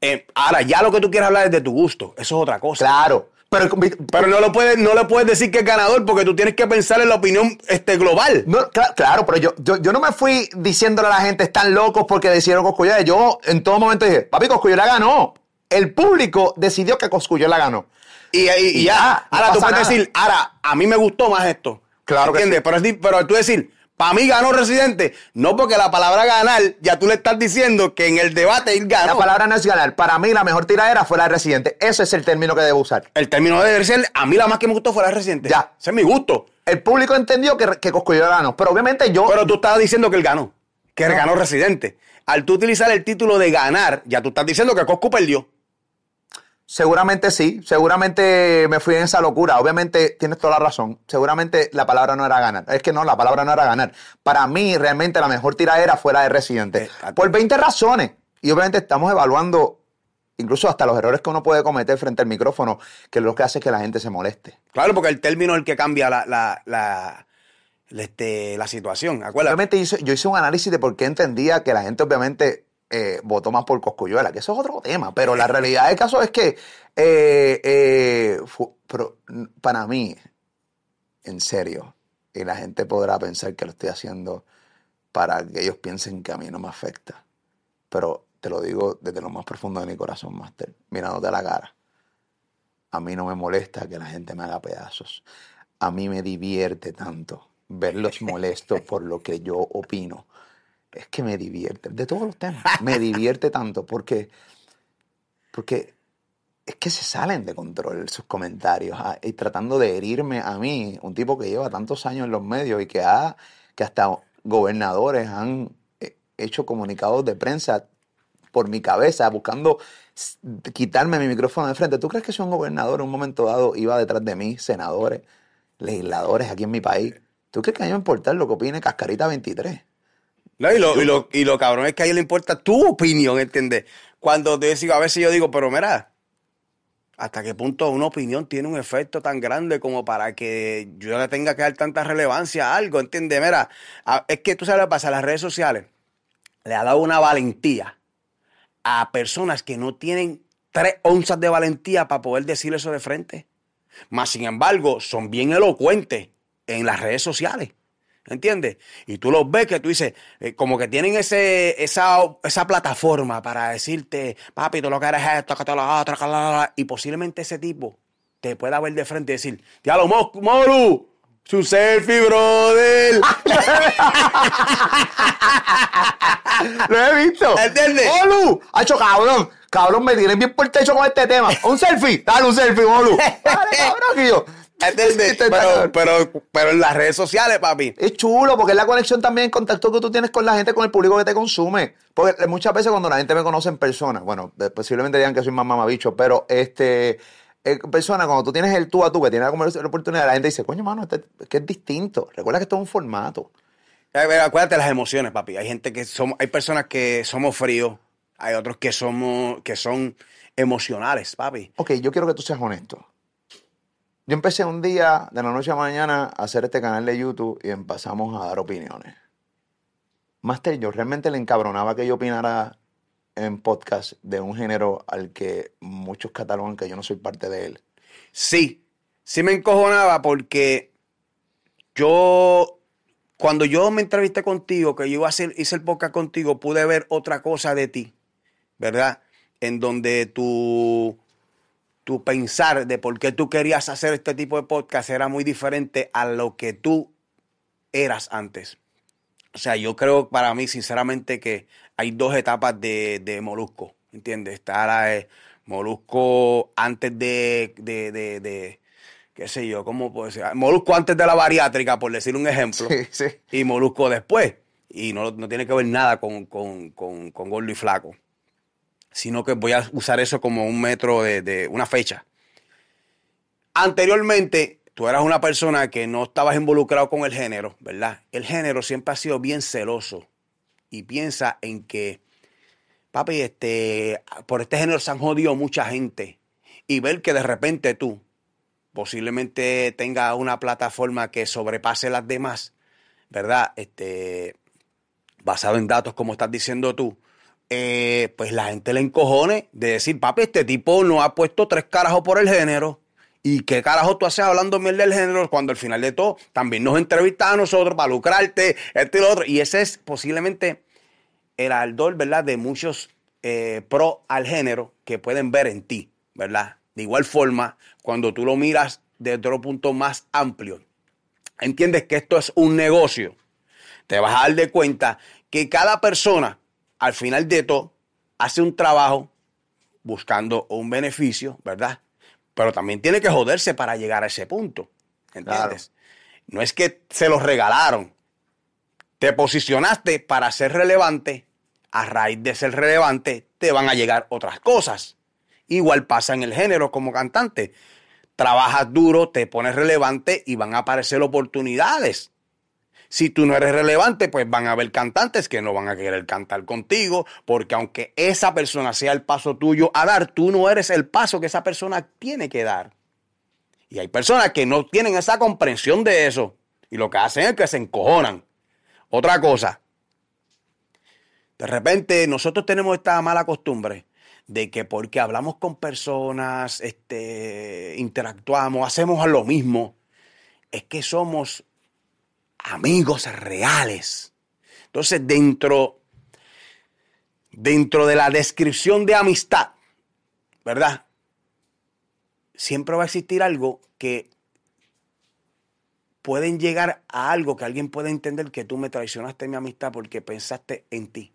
eh, ahora ya lo que tú quieras hablar es de tu gusto. Eso es otra cosa. Claro. Pero, Pero no lo puedes, no le puedes decir que es ganador porque tú tienes que pensar en la opinión este, global. No, cla- claro, pero yo, yo, yo no me fui diciéndole a la gente están locos porque decidieron Coscuyola. Yo en todo momento dije, papi, Coscuyola ganó. El público decidió que Coscuyola ganó. Y, y- ya, no ahora tú puedes nada. decir, ahora, a mí me gustó más esto. Claro que ¿Entiendes? sí. Pero, pero tú decir, para mí ganó Residente, no porque la palabra ganar, ya tú le estás diciendo que en el debate él La ganó. palabra no es ganar. Para mí la mejor tiradera fue la de Residente. Ese es el término que debo usar. El término de ser, a mí la más que me gustó fue la Residente. Ya. Ese es mi gusto. El público entendió que, que Coscuyola ganó. Pero obviamente yo... Pero tú estabas diciendo que él ganó, que No. ganó Residente. Al tú utilizar el título de ganar, ya tú estás diciendo que Coscu perdió. Seguramente sí, seguramente me fui en esa locura. Obviamente tienes toda la razón. Seguramente la palabra no era ganar. Es que no, la palabra no era ganar. Para mí, realmente la mejor tiradera fue la de Residente. Por 20 razones. Y obviamente estamos evaluando incluso hasta los errores que uno puede cometer frente al micrófono, que es lo que hace que la gente se moleste. Claro, porque el término es el que cambia la, la, la, la, este, la situación. Acuérdate. Obviamente hice- yo hice un análisis de por qué entendía que la gente obviamente eh, votó más por Coscuyuela, que eso es otro tema, pero la realidad del caso es que eh, eh, para mí, en serio, y la gente podrá pensar que lo estoy haciendo para que ellos piensen que a mí no me afecta, pero te lo digo desde lo más profundo de mi corazón, Master, mirándote a la cara. A mí no me molesta que la gente me haga pedazos. A mí me divierte tanto verlos molestos por lo que yo opino. Es que me divierte, de todos los temas, me divierte tanto porque, porque es que se salen de control sus comentarios ah, y tratando de herirme a mí, un tipo que lleva tantos años en los medios y que, ha, que hasta gobernadores han eh, hecho comunicados de prensa por mi cabeza buscando quitarme mi micrófono de frente. ¿Tú crees que si un gobernador en un momento dado iba detrás de mí, senadores, legisladores aquí en mi país? ¿Tú crees que a mí me importa lo que opine Cascarita 23? No, y, lo, y, lo, y lo cabrón es que a él le importa tu opinión, ¿entiendes? Cuando te digo, a veces yo digo, pero mira, ¿hasta qué punto una opinión tiene un efecto tan grande como para que yo le tenga que dar tanta relevancia a algo, ¿entiendes? Mira, es que tú sabes lo que pasa, las redes sociales le ha dado una valentía a personas que no tienen tres onzas de valentía para poder decir eso de frente. Más sin embargo, son bien elocuentes en las redes sociales. ¿Entiendes? Y tú los ves que tú dices, eh, como que tienen ese, esa, esa plataforma para decirte, papi, tú lo que eres es esto, que tú lo otro, que la, la, la", y posiblemente ese tipo te pueda ver de frente y decir, diablo, Mo- Moru, su selfie, brother. Lo he visto. ¿Entiendes? ¡Olu! ¡Hacho, cabrón! Cabrón, me tienen bien por el techo con este tema. ¡Un selfie! ¡Dale un selfie! ¡Dale, cabrón! que yo- Este Pero, pero, pero en las redes sociales, papi. Es chulo porque es la conexión también, el contacto que tú tienes con la gente, con el público que te consume. Porque muchas veces cuando la gente me conoce en persona, bueno, posiblemente digan que soy más mamabicho, pero este, en persona, cuando tú tienes el tú a tú, que tienes la oportunidad, la gente dice, coño, mano, este, es que es distinto. Recuerda que esto es un formato. Eh, eh, Acuérdate de las emociones, papi. Hay gente que somos, hay personas que somos fríos, hay otros que somos, que son emocionales, papi. Ok, yo quiero que tú seas honesto. Yo empecé un día, de la noche a la mañana, a hacer este canal de YouTube y empezamos a dar opiniones. Master, yo realmente le encabronaba que yo opinara en podcast de un género al que muchos catalogan que yo no soy parte de él. Sí, sí me encojonaba porque yo, cuando yo me entrevisté contigo, que yo hacer, hice el podcast contigo, pude ver otra cosa de ti, ¿verdad? En donde tu, tu pensar de por qué tú querías hacer este tipo de podcast era muy diferente a lo que tú eras antes. O sea, yo creo para mí, sinceramente, que hay dos etapas de, de Molusco, ¿entiendes? Está la de Molusco antes de, de, de, de qué sé yo, ¿cómo puedo decir? Molusco antes de la bariátrica, por decir un ejemplo, Sí, sí. y Molusco después. Y no, no tiene que ver nada con, con, con, con gordo y flaco, sino que voy a usar eso como un metro de, una fecha. Anteriormente, tú eras una persona que no estabas involucrado con el género, ¿verdad? El género siempre ha sido bien celoso y piensa en que, papi, este, por este género se han jodido mucha gente y ver que de repente tú posiblemente tenga una plataforma que sobrepase las demás, ¿verdad? Este, basado en datos como estás diciendo tú, eh, pues la gente le encojone de decir, papi, este tipo no ha puesto tres carajos por el género. ¿Y qué carajo tú haces hablando miel del género cuando al final de todo también nos entrevistas a nosotros para lucrarte, esto y lo otro? Y ese es posiblemente el ardor, ¿verdad? De muchos eh, pro al género que pueden ver en ti, ¿verdad? De igual forma, cuando tú lo miras desde otro punto más amplio, entiendes que esto es un negocio, te vas a dar de cuenta que cada persona, al final de todo, hace un trabajo buscando un beneficio, ¿verdad? Pero también tiene que joderse para llegar a ese punto, ¿entiendes? No es que se los regalaron, te posicionaste para ser relevante, a raíz de ser relevante te van a llegar otras cosas. Igual pasa en el género como cantante. Trabajas duro, te pones relevante y van a aparecer oportunidades. Si tú no eres relevante, pues van a haber cantantes que no van a querer cantar contigo, porque aunque esa persona sea el paso tuyo a dar, tú no eres el paso que esa persona tiene que dar. Y hay personas que no tienen esa comprensión de eso. Y lo que hacen es que se encojonan. Otra cosa, de repente nosotros tenemos esta mala costumbre de que porque hablamos con personas, este, interactuamos, hacemos lo mismo, es que somos amigos reales. Entonces, dentro, dentro de la descripción de amistad, ¿verdad? Siempre va a existir algo que pueden llegar a algo que alguien puede entender que tú me traicionaste mi amistad porque pensaste en ti.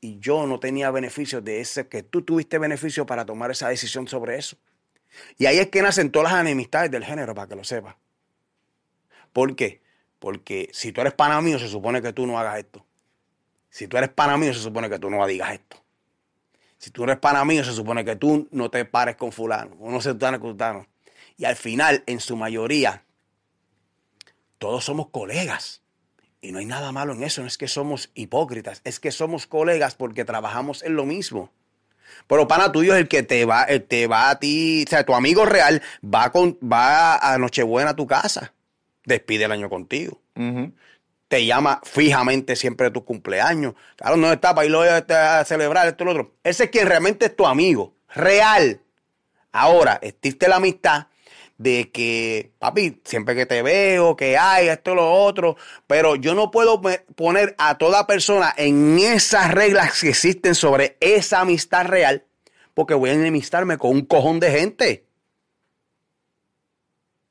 Y yo no tenía beneficios de ese, que tú tuviste beneficio para tomar esa decisión sobre eso. Y ahí es que nacen todas las enemistades del género, para que lo sepas. ¿Por qué? Porque si tú eres pana mío, se supone que tú no hagas esto. Si tú eres pana mío, se supone que tú no digas esto. Si tú eres pana mío, se supone que tú no te pares con fulano, o no se te con fulano. Y al final, en su mayoría, todos somos colegas. Y no hay nada malo en eso, no es que somos hipócritas, es que somos colegas porque trabajamos en lo mismo. Pero pana tuyo es el que te va, el te va a ti, o sea, tu amigo real va, con, va a Nochebuena a tu casa, despide el año contigo. Te llama fijamente siempre de tu cumpleaños. Claro, no está para irlo a celebrar esto y lo otro. Ese es quien realmente es tu amigo, real. Ahora, existe la amistad de que, papi, siempre que te veo, que hay esto, lo otro, pero yo no puedo poner a toda persona en esas reglas que existen sobre esa amistad real, porque voy a enemistarme con un cojón de gente.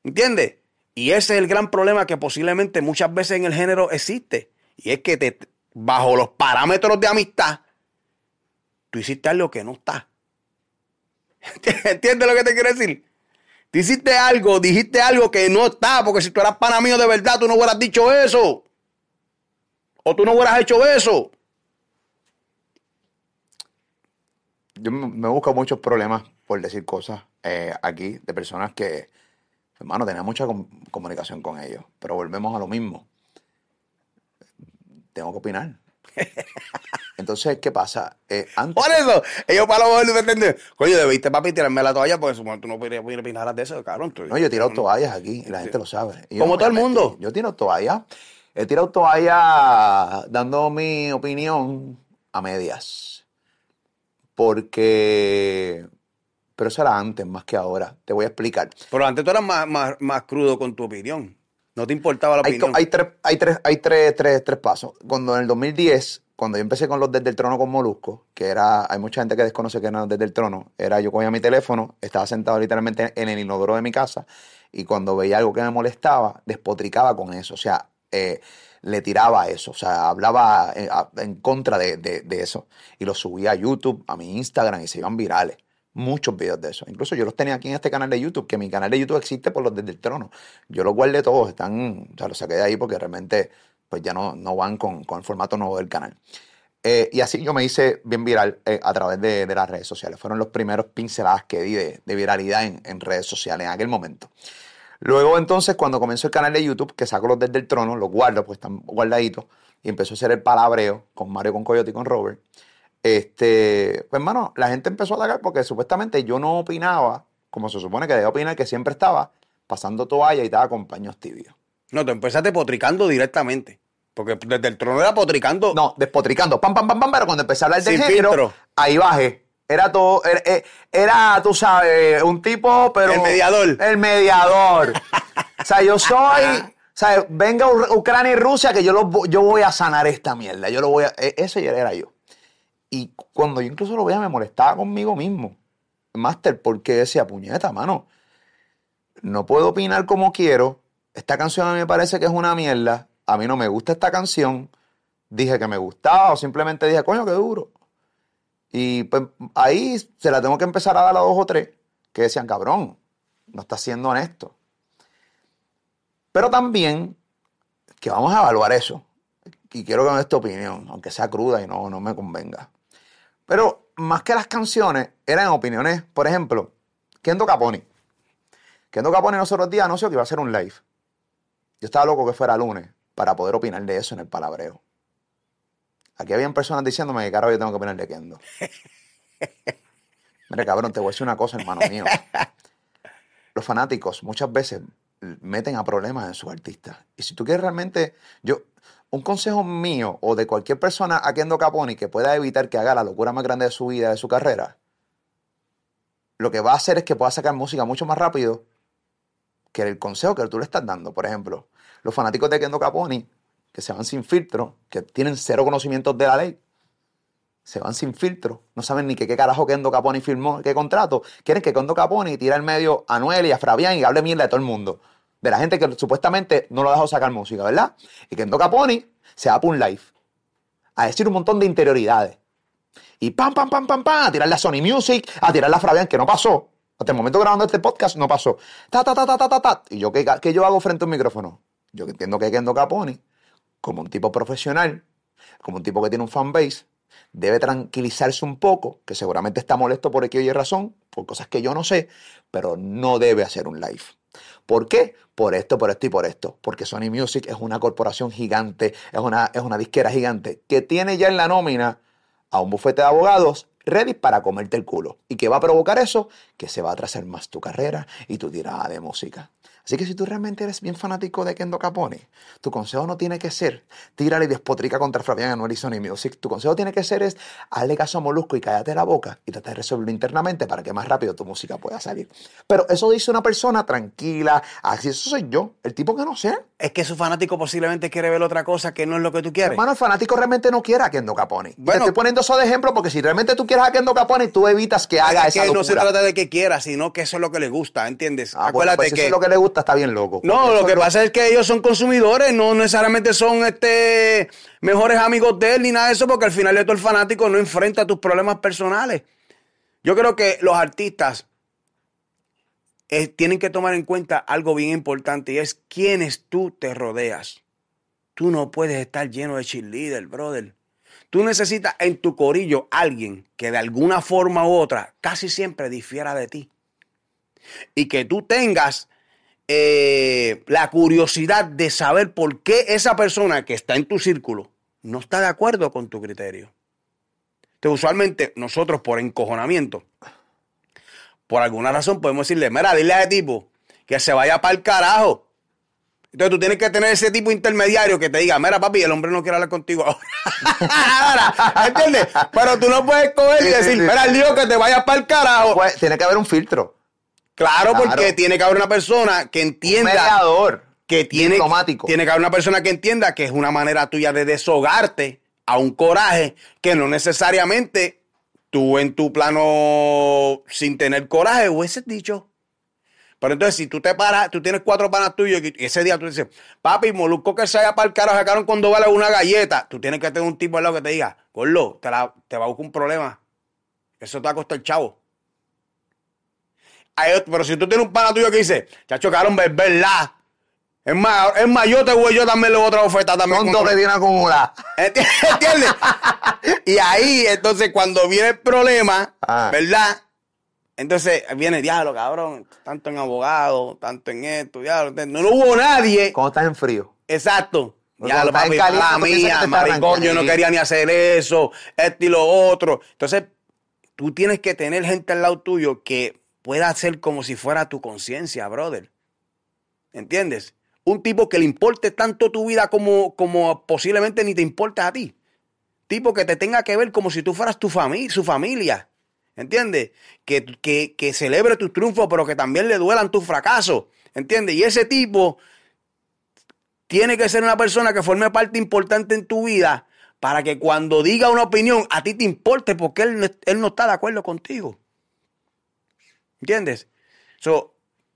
¿Entiendes? Y ese es el gran problema que posiblemente muchas veces en el género existe. Y es que te, bajo los parámetros de amistad, tú hiciste algo que no está. ¿Entiendes lo que te quiero decir? Tú hiciste algo, dijiste algo que no está, porque si tú eras pana mío de verdad, tú no hubieras dicho eso. O tú no hubieras hecho eso. Yo me busco muchos problemas por decir cosas eh, aquí de personas que, hermano, tenía mucha com- comunicación con ellos, pero volvemos a lo mismo. Tengo que opinar. Entonces, ¿qué pasa? Eh, antes, Por eso, ellos para lo mejor pretenden, coño, debiste papi tirarme la toalla porque supongo tú no podrías opinar de eso, cabrón. tú- no, yo he tirado toallas aquí y la gente lo sabe. Yo Como no todo el mundo. Yo tiro toallas. He tirado toallas dando mi opinión a medias. Porque... Pero eso era antes más que ahora. Te voy a explicar. Pero antes tú eras más, más, más crudo con tu opinión. No te importaba la Hay, opinión. hay tres, hay tres, hay tres, tres, tres pasos. Cuando en el 2010, cuando yo empecé con los Desde el Trono con Molusco, que era, hay mucha gente que desconoce que eran los Desde el Trono, era yo cogía mi teléfono, estaba sentado literalmente en el inodoro de mi casa, y cuando veía algo que me molestaba, despotricaba con eso. O sea, eh, le tiraba eso, o sea, hablaba eh, a- en contra de, de- de eso. Y lo subía a YouTube, a mi Instagram, y se iban virales. Muchos videos de eso. Incluso yo los tenía aquí en este canal de YouTube, que mi canal de YouTube existe por los desde el trono. Yo los guardé todos, están, o sea, los saqué de ahí porque realmente pues ya no, no van con, con el formato nuevo del canal. Eh, y así yo me hice bien viral eh, a través de, de las redes sociales. Fueron los primeros pinceladas que di de, viralidad en, en redes sociales en aquel momento. Luego entonces cuando comenzó el canal de YouTube, que saco los desde el trono, los guardo, pues están guardaditos, y empezó a hacer el palabreo con Mario, con Coyote y con Robert. Este, pues hermano, la gente empezó a atacar porque supuestamente yo no opinaba, como se supone que debía opinar, que siempre estaba pasando toalla y estaba con paños tibios. No, tú empezaste potricando directamente. Porque desde el trono era potricando. No, despotricando, pam, pam, pam, pam, pero cuando empecé a hablar de Sin género, filtro. ahí bajé. Era todo, era, eh, era, tú sabes, un tipo, pero... El mediador. El mediador. o sea, yo soy, o sea, venga Ucrania y Rusia que yo, lo, yo voy a sanar esta mierda. Yo lo voy a, e- ese era yo. Cuando yo incluso lo veía me molestaba conmigo mismo. Master, porque decía, puñeta, mano, no puedo opinar como quiero. Esta canción a mí me parece que es una mierda. A mí no me gusta esta canción. Dije que me gustaba o simplemente dije, coño, qué duro. Y pues ahí se la tengo que empezar a dar a dos o tres que decían, cabrón, no estás siendo honesto. Pero también que vamos a evaluar eso. Y quiero que me des tu opinión, aunque sea cruda y no, no me convenga. Pero más que las canciones, eran opiniones, por ejemplo, Kendo Caponi. Kendo Caponi los otros días anunció que iba a hacer un live. Yo estaba loco que fuera lunes para poder opinar de eso en el palabreo. Aquí habían personas diciéndome que carajo yo tengo que opinar de Kendo. Mira, cabrón, te voy a decir una cosa, hermano mío. Los fanáticos muchas veces meten a problemas en sus artistas. Y si tú quieres realmente, yo, un consejo mío o de cualquier persona a Kendo Caponi que pueda evitar que haga la locura más grande de su vida, de su carrera, lo que va a hacer es que pueda sacar música mucho más rápido que el consejo que tú le estás dando. Por ejemplo, los fanáticos de Kendo Caponi, que se van sin filtro, que tienen cero conocimientos de la ley, se van sin filtro, no saben ni que qué carajo Kendo Caponi firmó, qué contrato, quieren que Kendo Caponi tire al medio a Noel y a Fabián y hable mierda de todo el mundo. De la gente que supuestamente no lo dejó sacar música, ¿verdad? Y Kendo Caponi se va por un live a decir un montón de interioridades. Y pam, pam, pam, pam, pam, a tirarle a Sony Music, a tirarle a Fabián, que no pasó. Hasta el momento grabando este podcast no pasó. Ta, ta, ta, ta, ta, ta, ta. Y yo, ¿qué, qué yo hago frente a un micrófono? Yo entiendo que Kendo Caponi, como un tipo profesional, como un tipo que tiene un fanbase, debe tranquilizarse un poco, que seguramente está molesto por X y razón, por cosas que yo no sé, pero no debe hacer un live. ¿Por qué? Por esto, por esto y por esto. Porque Sony Music es una corporación gigante, es una, es una disquera gigante, que tiene ya en la nómina a un bufete de abogados ready para comerte el culo. ¿Y qué va a provocar eso? Que se va a atrasar más tu carrera y tu tirada de música. Así que si tú realmente eres bien fanático de Kendo Caponi, tu consejo no tiene que ser tírale y despotrica contra Fabián Anuel y Sony Music. Tu consejo tiene que ser es hazle caso a Molusco y cállate la boca y trata de resolverlo internamente para que más rápido tu música pueda salir. Pero eso dice una persona tranquila, así eso soy yo, el tipo que no sé. Es que su fanático posiblemente quiere ver otra cosa que no es lo que tú quieres. Hermano, el fanático realmente no quiere a Kendo Caponi. Y te Bueno. estoy poniendo eso de ejemplo porque si realmente tú quieres a Kendo Caponi, tú evitas que haga es esa que locura. no se trata de que quiera, sino que eso es lo que le gusta, ¿entiendes? Ah, bueno, Acuérdate pues si que... eso es lo que le gusta, está bien loco. No, lo que pasa es que ellos son consumidores, no necesariamente son este mejores amigos de él ni nada de eso, porque al final de todo el fanático no enfrenta tus problemas personales. Yo creo que los artistas eh, tienen que tomar en cuenta algo bien importante y es quiénes tú te rodeas. Tú no puedes estar lleno de cheerleader, brother. Tú necesitas en tu corillo alguien que de alguna forma u otra casi siempre difiera de ti. Y que tú tengas eh, la curiosidad de saber por qué esa persona que está en tu círculo no está de acuerdo con tu criterio. Entonces, usualmente nosotros por encojonamiento, por alguna razón podemos decirle, mira, dile a ese tipo que se vaya para el carajo. Entonces tú tienes que tener ese tipo intermediario que te diga, mira papi, el hombre no quiere hablar contigo ahora. ¿Entiendes? Pero tú no puedes coger y decir, mira, el lío que te vayas para el carajo. Pues, tiene que haber un filtro. Claro, Claro. porque tiene que haber una persona que Un entienda mediador. que tiene, diplomático. tiene que haber una persona que entienda que es una manera tuya de deshogarte a un coraje que no necesariamente tú en tu plano sin tener coraje hubieses dicho. Pero entonces, si tú te paras, tú tienes cuatro panas tuyos y ese día tú dices, papi, molusco que se haya para el carajo, sacaron con dos balas una galleta. Tú tienes que tener un tipo al lado que te diga, Gordo, te, la- te va a buscar un problema. Eso te va a costar el chavo. Pero si tú tienes un pana tuyo que dice, chacho, cabrón, es verdad. Es más, es más, yo te voy, yo también le voy a otra oferta también. Con doble tiene acumulada. ¿Enti- ¿Entiendes? y ahí, entonces, cuando viene el problema, Ah. ¿verdad? Entonces viene, diablo, cabrón, tanto en abogado, tanto en esto, diablo. No, no hubo nadie. Cuando estás en frío. Exacto. Cuando estás papi, la mía, maricón, yo no quería ni hacer eso, esto y lo otro. Entonces, tú tienes que tener gente al lado tuyo que pueda hacer como si fuera tu conciencia, brother. ¿Entiendes? Un tipo que le importe tanto tu vida como, como posiblemente ni te importa a ti. Tipo que te tenga que ver como si tú fueras tu familia, su familia. ¿Entiendes? Que, que, que celebre tus triunfos, pero que también le duelan tus fracasos. ¿Entiendes? Y ese tipo tiene que ser una persona que forme parte importante en tu vida para que cuando diga una opinión a ti te importe porque él, él no está de acuerdo contigo. ¿Entiendes?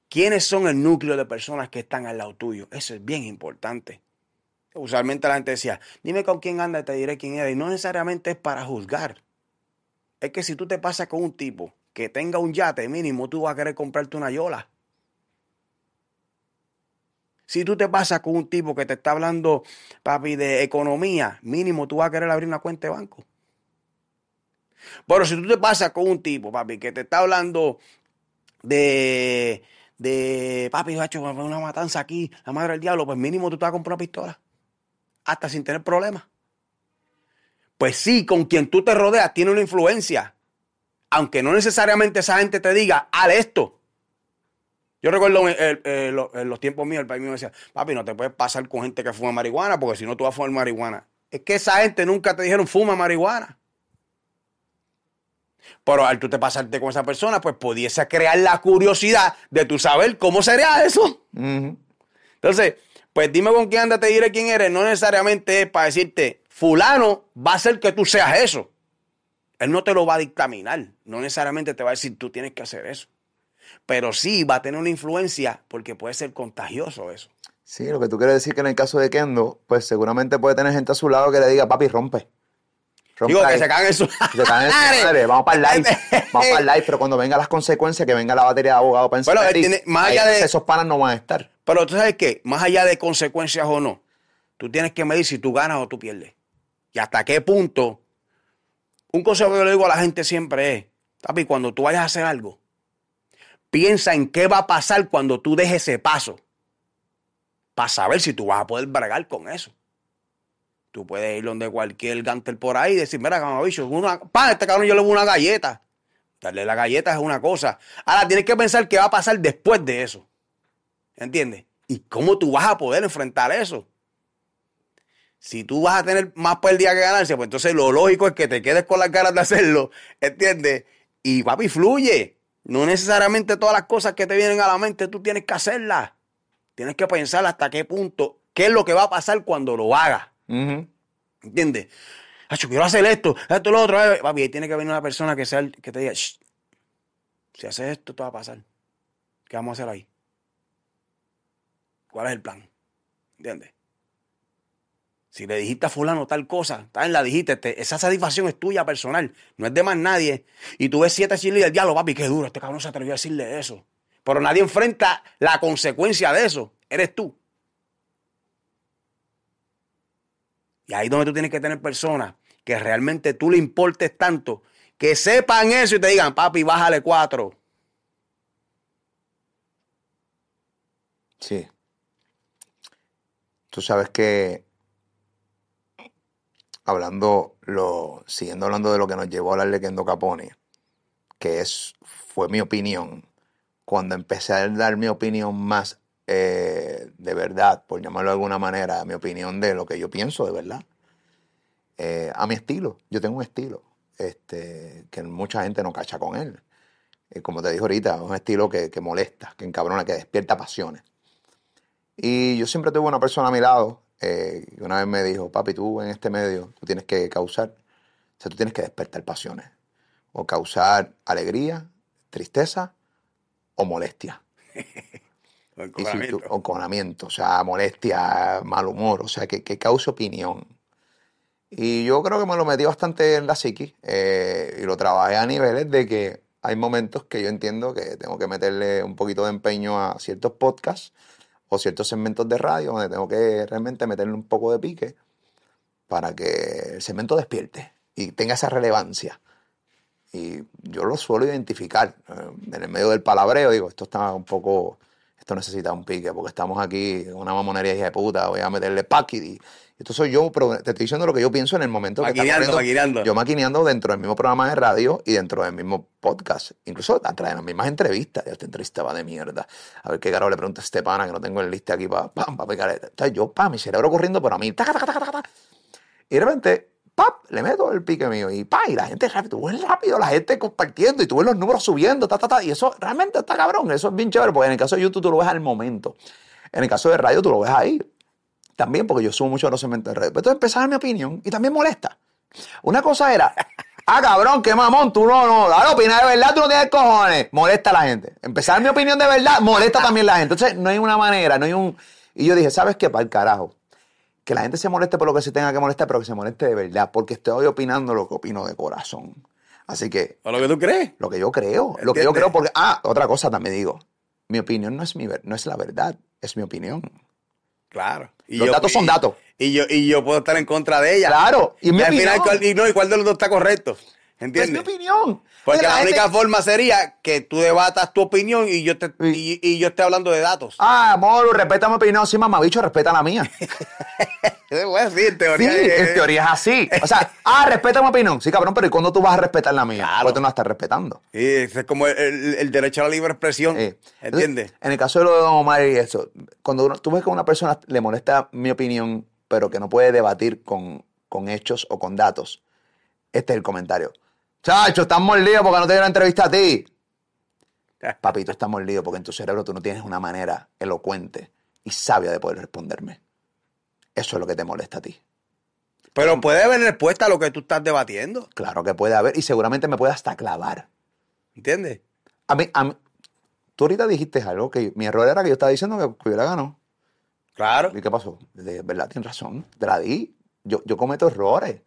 ¿Quiénes son el núcleo de personas que están al lado tuyo? Eso es bien importante. Usualmente la gente decía, dime con quién anda y te diré quién eres. Y no necesariamente es para juzgar. Es que si tú te pasas con un tipo que tenga un yate mínimo, tú vas a querer comprarte una yola. Si tú te pasas con un tipo que te está hablando, papi, de economía, mínimo tú vas a querer abrir una cuenta de banco. Pero si tú te pasas con un tipo, papi, que te está hablando de, de papi, una matanza aquí, la madre del diablo, pues mínimo tú te vas a comprar una pistola. Hasta sin tener problemas. Pues sí, con quien tú te rodeas tiene una influencia. Aunque no necesariamente esa gente te diga, haz esto. Yo recuerdo en, los- tiempos míos, el país mío decía, papi, no te puedes pasar con gente que fuma marihuana, porque si no tú vas a fumar marihuana. Es que esa gente nunca te dijeron fuma marihuana. Pero al tú te pasarte con esa persona, pues pudiese crear la curiosidad de tu saber cómo sería eso. Entonces, pues dime con quién andas, te diré quién eres. No necesariamente es para decirte, fulano va a hacer que tú seas eso. Él no te lo va a dictaminar. No necesariamente te va a decir, tú tienes que hacer eso. Pero sí va a tener una influencia porque puede ser contagioso eso. Sí, lo que tú quieres decir que en el caso de Kendo, pues seguramente puede tener gente a su lado que le diga, papi, rompe. Digo, que se cagan en su... Se caen en su madre, Vamos para el live. Vamos para el live, pero cuando vengan las consecuencias, que venga la batería de abogados para Bueno, tiene- más allá de- esos panas no van a estar. Pero tú sabes que, más allá de consecuencias o no, tú tienes que medir si tú ganas o tú pierdes. Y hasta qué punto. Un consejo que yo le digo a la gente siempre es, papi, cuando tú vayas a hacer algo, piensa en qué va a pasar cuando tú dejes ese paso. Para saber si tú vas a poder bregar con eso. Tú puedes ir donde cualquier gantel por ahí y decir, mira, camabicho, una, pa, este cabrón yo le voy una galleta. Darle la galleta es una cosa. Ahora tienes que pensar qué va a pasar después de eso. ¿Entiendes? ¿Y cómo tú vas a poder enfrentar eso? Si tú vas a tener más pérdida que ganancia, pues entonces lo lógico es que te quedes con las ganas de hacerlo, ¿entiendes? Y papi, fluye. No necesariamente todas las cosas que te vienen a la mente tú tienes que hacerlas. Tienes que pensar hasta qué punto, qué es lo que va a pasar cuando lo hagas. Ujú. ¿Entiendes? Hacho, quiero hacer esto, esto, lo otro. eh. Ahí tiene que venir una persona que, sea que te diga, "Shh, si haces esto, esto va a pasar. ¿Qué vamos a hacer ahí? ¿Cuál es el plan? ¿Entiendes? Si le dijiste a fulano tal cosa, tal la dijiste, te- esa satisfacción es tuya personal, no es de más nadie. Y tú ves siete chile del diablo, papi, qué duro, este cabrón se atrevió a decirle eso. Pero nadie enfrenta la consecuencia de eso, eres tú. Y ahí es donde tú tienes que tener personas que realmente tú le importes tanto, que sepan eso y te digan, papi, bájale cuatro. Sí. Tú sabes que hablando, lo, siguiendo hablando de lo que nos llevó a hablar de Kendo Capone, que es, fue mi opinión, cuando empecé a dar mi opinión más eh, de verdad, por llamarlo de alguna manera, mi opinión de lo que yo pienso de verdad, eh, a mi estilo. Yo tengo un estilo este, que mucha gente no cacha con él. Eh, como te dije ahorita, es un estilo que, molesta, que encabrona, que despierta pasiones. Y yo siempre tuve una persona a mi lado eh, que una vez me dijo, papi, tú en este medio, tú tienes que causar, o sea, tú tienes que despertar pasiones. O causar alegría, tristeza o molestia. O Y si tú, encojonamiento. o sea, molestia, mal humor, o sea, que, que cause opinión. Y yo creo que me lo metí bastante en la psiqui eh, y lo trabajé a niveles de que hay momentos que yo entiendo que tengo que meterle un poquito de empeño a ciertos podcasts o ciertos segmentos de radio donde tengo que realmente meterle un poco de pique para que el segmento despierte y tenga esa relevancia. Y yo lo suelo identificar eh, en el medio del palabreo, digo, esto está un poco, esto necesita un pique, porque estamos aquí en una mamonería hija de puta, voy a meterle paquidi. Esto soy yo, pero te estoy diciendo lo que yo pienso en el momento que Maquineando, corriendo. maquineando. Yo maquineando dentro del mismo programa de radio y dentro del mismo podcast. Incluso de las mismas entrevistas. Ya esta entrevista va de mierda. A ver qué carajo le pregunta a este pana que no tengo el liste aquí para pam, pa pegar. Entonces yo, pa, mi cerebro corriendo por a mí. taca, taca, taca, taca, taca. Y de repente, ¡pap! Le meto el pique mío. Y pa, y la gente rápido, tú ves rápido, la gente compartiendo y tú ves los números subiendo, ta, ta, ta. Y eso realmente está cabrón. Eso es bien chévere, porque en el caso de YouTube tú lo ves al momento. En el caso de radio tú lo ves ahí. También porque yo subo mucho segmentos de radio. Pero entonces empezaba mi opinión y también molesta. Una cosa era, ah, cabrón, qué mamón, tú no, no, dale, opina de verdad, tú no tienes cojones. Molesta a la gente. Empezar mi opinión de verdad, molesta también a la gente. Entonces, no hay una manera, no hay un. Y yo dije, ¿sabes qué? Para el carajo. Que la gente se moleste por lo que se tenga que molestar, pero que se moleste de verdad, porque estoy opinando lo que opino de corazón. Así que, ¿O lo que tú crees? lo que yo creo, lo que yo creo, porque, ah, otra cosa también digo, mi opinión no es, mi, no es la verdad, es mi opinión. Claro. Y Los datos son datos. Y yo, y yo puedo estar en contra de ella. Claro, y mi al final. ¿cuál, y no, ¿y cuál de los dos está correcto? Es mi opinión. Porque la, gente- única forma sería que tú debatas tu opinión y yo te y, y yo esté hablando de datos. Ah, Moro, respeta mi opinión. Sí, mamabicho, respeta la mía. Bueno, sí, en Sí, teoría. eh, en teoría es así. O sea, ah, respeta mi opinión. Sí, cabrón, pero ¿y cuándo tú vas a respetar la mía? Claro. Porque tú no la estás respetando. Sí, es como el, el- el derecho a la libre expresión. Eh, ¿Entiendes? entonces, En el caso de lo de Don Omar y eso, cuando uno- tú ves que a una persona le molesta mi opinión, pero que no puede debatir con, con hechos o con datos, este es el comentario. Chacho, estás mordido porque no te dieron entrevista a ti. Papito, estás mordido porque en tu cerebro tú no tienes una manera elocuente y sabia de poder responderme. Eso es lo que te molesta a ti. Pero puede haber respuesta a lo que tú estás debatiendo. Claro que puede haber y seguramente me puede hasta clavar. ¿Entiendes? A mí, a mí- tú ahorita dijiste algo que mi error era que yo estaba diciendo que, hubiera ganado. Claro. ¿Y qué pasó? De verdad, tienes razón. Te la di. Yo, yo cometo errores.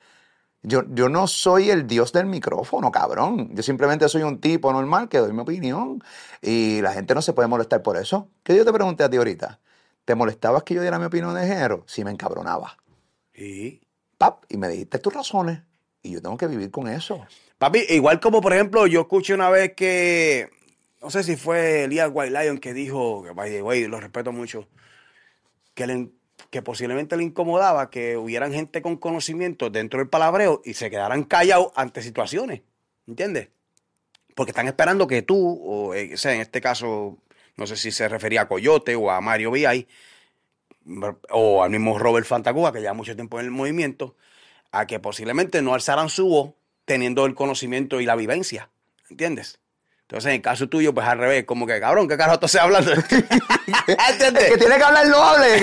Yo, yo no soy el dios del micrófono, cabrón. Yo simplemente soy un tipo normal que doy mi opinión y la gente no se puede molestar por eso. ¿Qué yo te pregunté a ti ahorita? ¿Te molestabas que yo diera mi opinión de género? Sí, me encabronaba. Sí. Pap, y me dijiste tus razones y yo tengo que vivir con eso. Papi, igual como por ejemplo, yo escuché una vez que, no sé si fue Elías White Lion que dijo, que by the way, lo respeto mucho, que, le- que posiblemente le incomodaba que hubieran gente con conocimiento dentro del palabreo y se quedaran callados ante situaciones, ¿entiendes? Porque están esperando que tú, o eh, o sea, en este caso, no sé si se refería a Coyote o a Mario VI, o al mismo Robert Fantacuba, que lleva mucho tiempo en el movimiento, a que posiblemente no alzaran su voz teniendo el conocimiento y la vivencia. ¿Entiendes? Entonces, en el caso tuyo, pues al revés, como que cabrón, ¿qué carajo estás hablando? El que tiene que hablar no hable.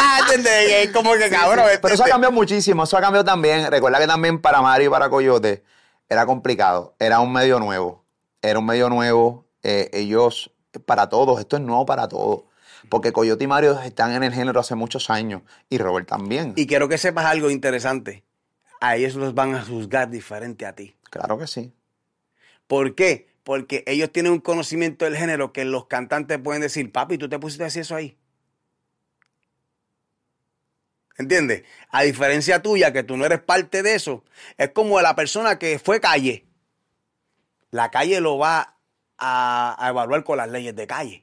como que cabrón. este- Pero eso ha este- cambiado muchísimo, eso ha cambiado también. Recuerda que también para Mario y para Coyote era complicado, era un medio nuevo, era un medio nuevo. eh, ellos, para todos, esto es nuevo para todos. Porque Coyote y Mario están en el género hace muchos años y Robert también. Y quiero que sepas algo interesante. A ellos los van a juzgar diferente a ti. Claro que sí. ¿Por qué? Porque ellos tienen un conocimiento del género que los cantantes pueden decir, papi, tú te pusiste a decir eso ahí. ¿Entiendes? A diferencia tuya, que tú no eres parte de eso, es como la persona que fue calle. La calle lo va a, a evaluar con las leyes de calle.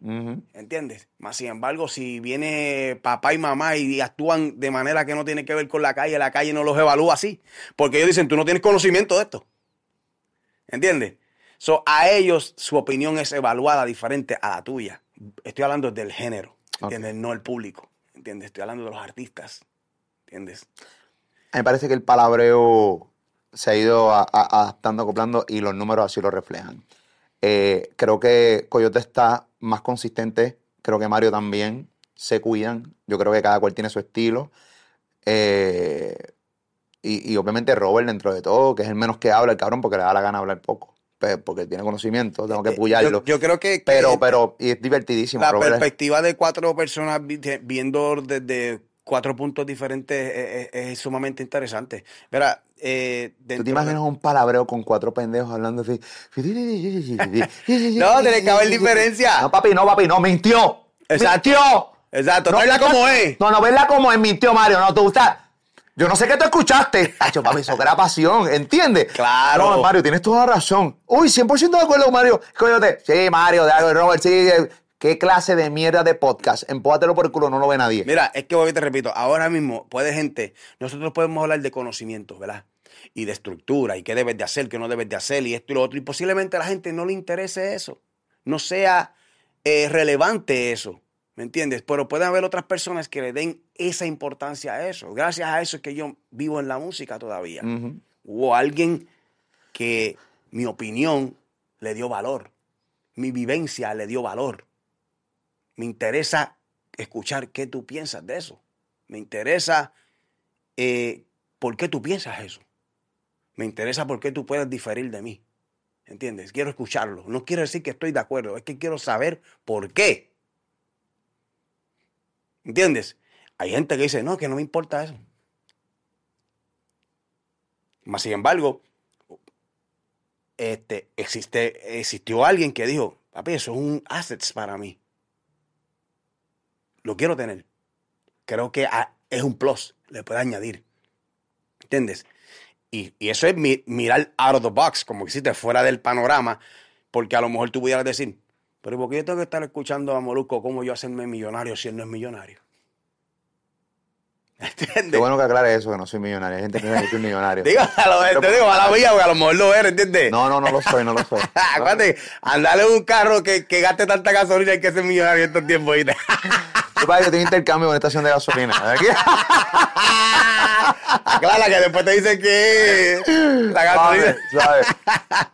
¿Entiendes? Más sin embargo, si viene papá y mamá y actúan de manera que no tiene que ver con la calle, la calle no los evalúa así. Porque ellos dicen, tú no tienes conocimiento de esto. ¿Entiendes? So, a ellos su opinión es evaluada diferente a la tuya. Estoy hablando del género, ¿entiendes? No el público, ¿entiendes? Estoy hablando de los artistas, ¿entiendes? A mí me parece que el palabreo se ha ido a- a- adaptando, acoplando y los números así lo reflejan. Eh, creo que Coyote está más consistente, creo que Mario también, se cuidan, yo creo que cada cual tiene su estilo. Eh, y, y obviamente Robert dentro de todo, que es el menos que habla el cabrón porque le da la gana hablar poco, pe- porque tiene conocimiento, tengo que Eh, apoyarlo. Yo, yo creo que, que pero, pero, y es divertidísimo. la Robert es- perspectiva de cuatro personas vi- viendo desde cuatro puntos diferentes es, es- es sumamente interesante. Verá, eh, ¿Tú te de- imaginas un palabreo con cuatro pendejos hablando así? No, tiene que haber diferencia. No, papi, no, papi, no, mintió. Exacto. Mintió. Exacto, No, tráela como es. No, no, verla como es, mintió Mario. No, tú estás. Yo no sé qué tú escuchaste. Hacho, papi, eso era pasión, ¿entiendes? Claro. No, Mario, tienes toda la razón. Uy, 100% de acuerdo, Mario. Coyote. Sí, Mario, de algo, Robert, sí. ¿Qué clase de mierda de podcast? Empóatelo por el culo, no lo ve nadie. Mira, es que hoy te repito, ahora mismo puede gente, nosotros podemos hablar de conocimiento, ¿verdad? Y de estructura, y qué debes de hacer, qué no debes de hacer, y esto y lo otro, y posiblemente a la gente no le interese eso, no sea eh, relevante eso, ¿me entiendes? Pero pueden haber otras personas que le den esa importancia a eso. Gracias a eso es que yo vivo en la música todavía. Ujú. Hubo alguien que mi opinión le dio valor, mi vivencia le dio valor. Me interesa escuchar qué tú piensas de eso. Me interesa eh, por qué tú piensas eso. Me interesa por qué tú puedes diferir de mí. ¿Entiendes? Quiero escucharlo. No quiero decir que estoy de acuerdo, es que quiero saber por qué. ¿Entiendes? Hay gente que dice, no, que no me importa eso. Más sin embargo, este, existe, existió alguien que dijo, papi, eso es un assets para mí. Lo quiero tener. Creo que a- es un plus, le puede añadir. ¿Entiendes? Y, y eso es mi- mirar out of the box, como que hiciste fuera del panorama, porque a lo mejor tú pudieras decir, pero ¿por qué yo tengo que estar escuchando a Molusco cómo yo hacerme millonario si él no es millonario? ¿Entiendes? Qué bueno que aclare eso, que no soy millonario. Hay gente que que soy millonario. Digo, a lo, te digo, a la vía, porque a lo mejor lo eres, ¿entiendes? No, no, no lo soy, no lo soy. Acuérdate, andale un carro que, que gaste tanta gasolina y que ser millonario estos tiempos. Yo, yo tengo intercambio con estación de gasolina. Aclara que después te dicen que la gasolina.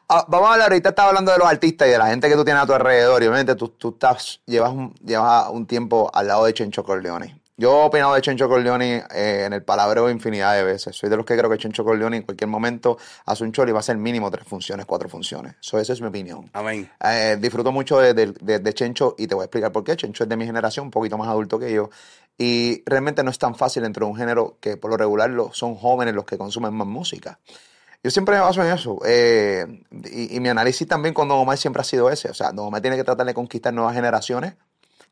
Ah, vamos a hablar, ahorita estaba hablando de los artistas y de la gente que tú tienes a tu alrededor. Y obviamente tú, tú estás, llevas, un, llevas un tiempo al lado de Chencho Corleone. Yo he opinado de Chencho Corleone eh, en el palabreo infinidad de veces. Soy de los que creo que Chencho Corleone en cualquier momento hace un show y va a ser mínimo tres funciones, cuatro funciones. So, esa es mi opinión. Amén. Eh, disfruto mucho de, de- de- de Chencho y te voy a explicar por qué. Chencho es de mi generación, un poquito más adulto que yo. Y realmente no es tan fácil dentro de un género que por lo regular lo- son jóvenes los que consumen más música. Yo siempre me baso en eso. eh, y, y mi análisis también con Don Omar siempre ha sido ese. O sea, Don Omar tiene que tratar de conquistar nuevas generaciones,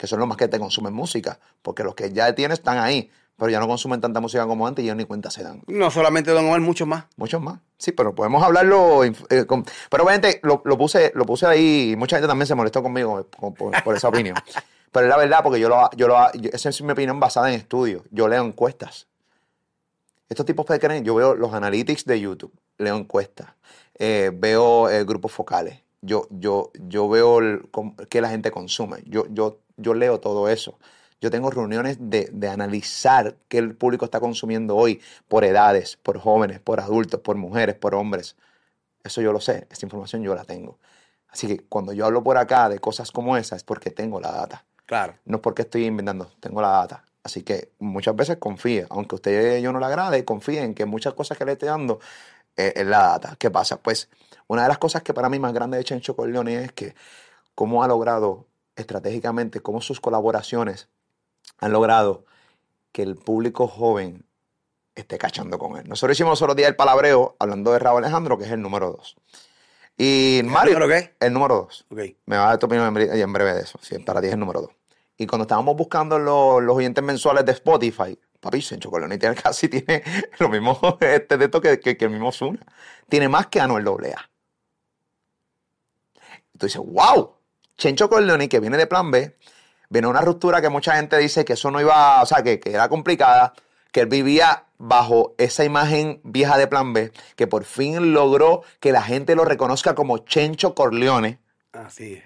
que son los más que te consumen música. Porque los que ya tienes están ahí, pero ya no consumen tanta música como antes y ellos ni cuenta se dan. No solamente Don Omar, muchos más. Muchos más. Sí, pero podemos hablarlo. eh, con- pero obviamente lo, lo puse, lo puse ahí y mucha gente también se molestó conmigo por, por- por esa opinión. Pero es la verdad, porque yo lo, yo lo yo- esa es mi opinión basada en estudios. Yo leo encuestas. Estos tipos que creen, yo veo los analytics de YouTube, leo encuestas, eh, veo eh, grupos focales, yo, yo, yo veo el, qué la gente consume, yo, yo, yo leo todo eso. Yo tengo reuniones de, de analizar qué el público está consumiendo hoy por edades, por jóvenes, por adultos, por mujeres, por hombres. Eso yo lo sé, esa información yo la tengo. Así que cuando yo hablo por acá de cosas como esas es porque tengo la data. Claro. No es porque estoy inventando, tengo la data. Así que muchas veces confíe, aunque a usted yo no le agrade, confíe en que muchas cosas que le esté dando eh, es la data. ¿Qué pasa? Pues una de las cosas que para mí más grande de Chencho Corleone es que cómo ha logrado estratégicamente, cómo sus colaboraciones han logrado que el público joven esté cachando con él. Nosotros hicimos los otros días el palabreo hablando de Raúl Alejandro, que es el número dos. Y Mario, número qué? el número dos. Ok. Me va a dar tu opinión en bre- en breve de eso. Para ti es el número dos. Y cuando estábamos buscando los, los oyentes mensuales de Spotify, papi, Sencho Colón tiene casi tiene lo mismo este, de esto que, que, que el mismo Zuna. Tiene más que Anuel AA. Tú dices, wow, Chencho Corleone, que viene de plan B, viene una ruptura que mucha gente dice que eso no iba, o sea, que, que era complicada, que él vivía bajo esa imagen vieja de plan B, que por fin logró que la gente lo reconozca como Chencho Corleone Así es.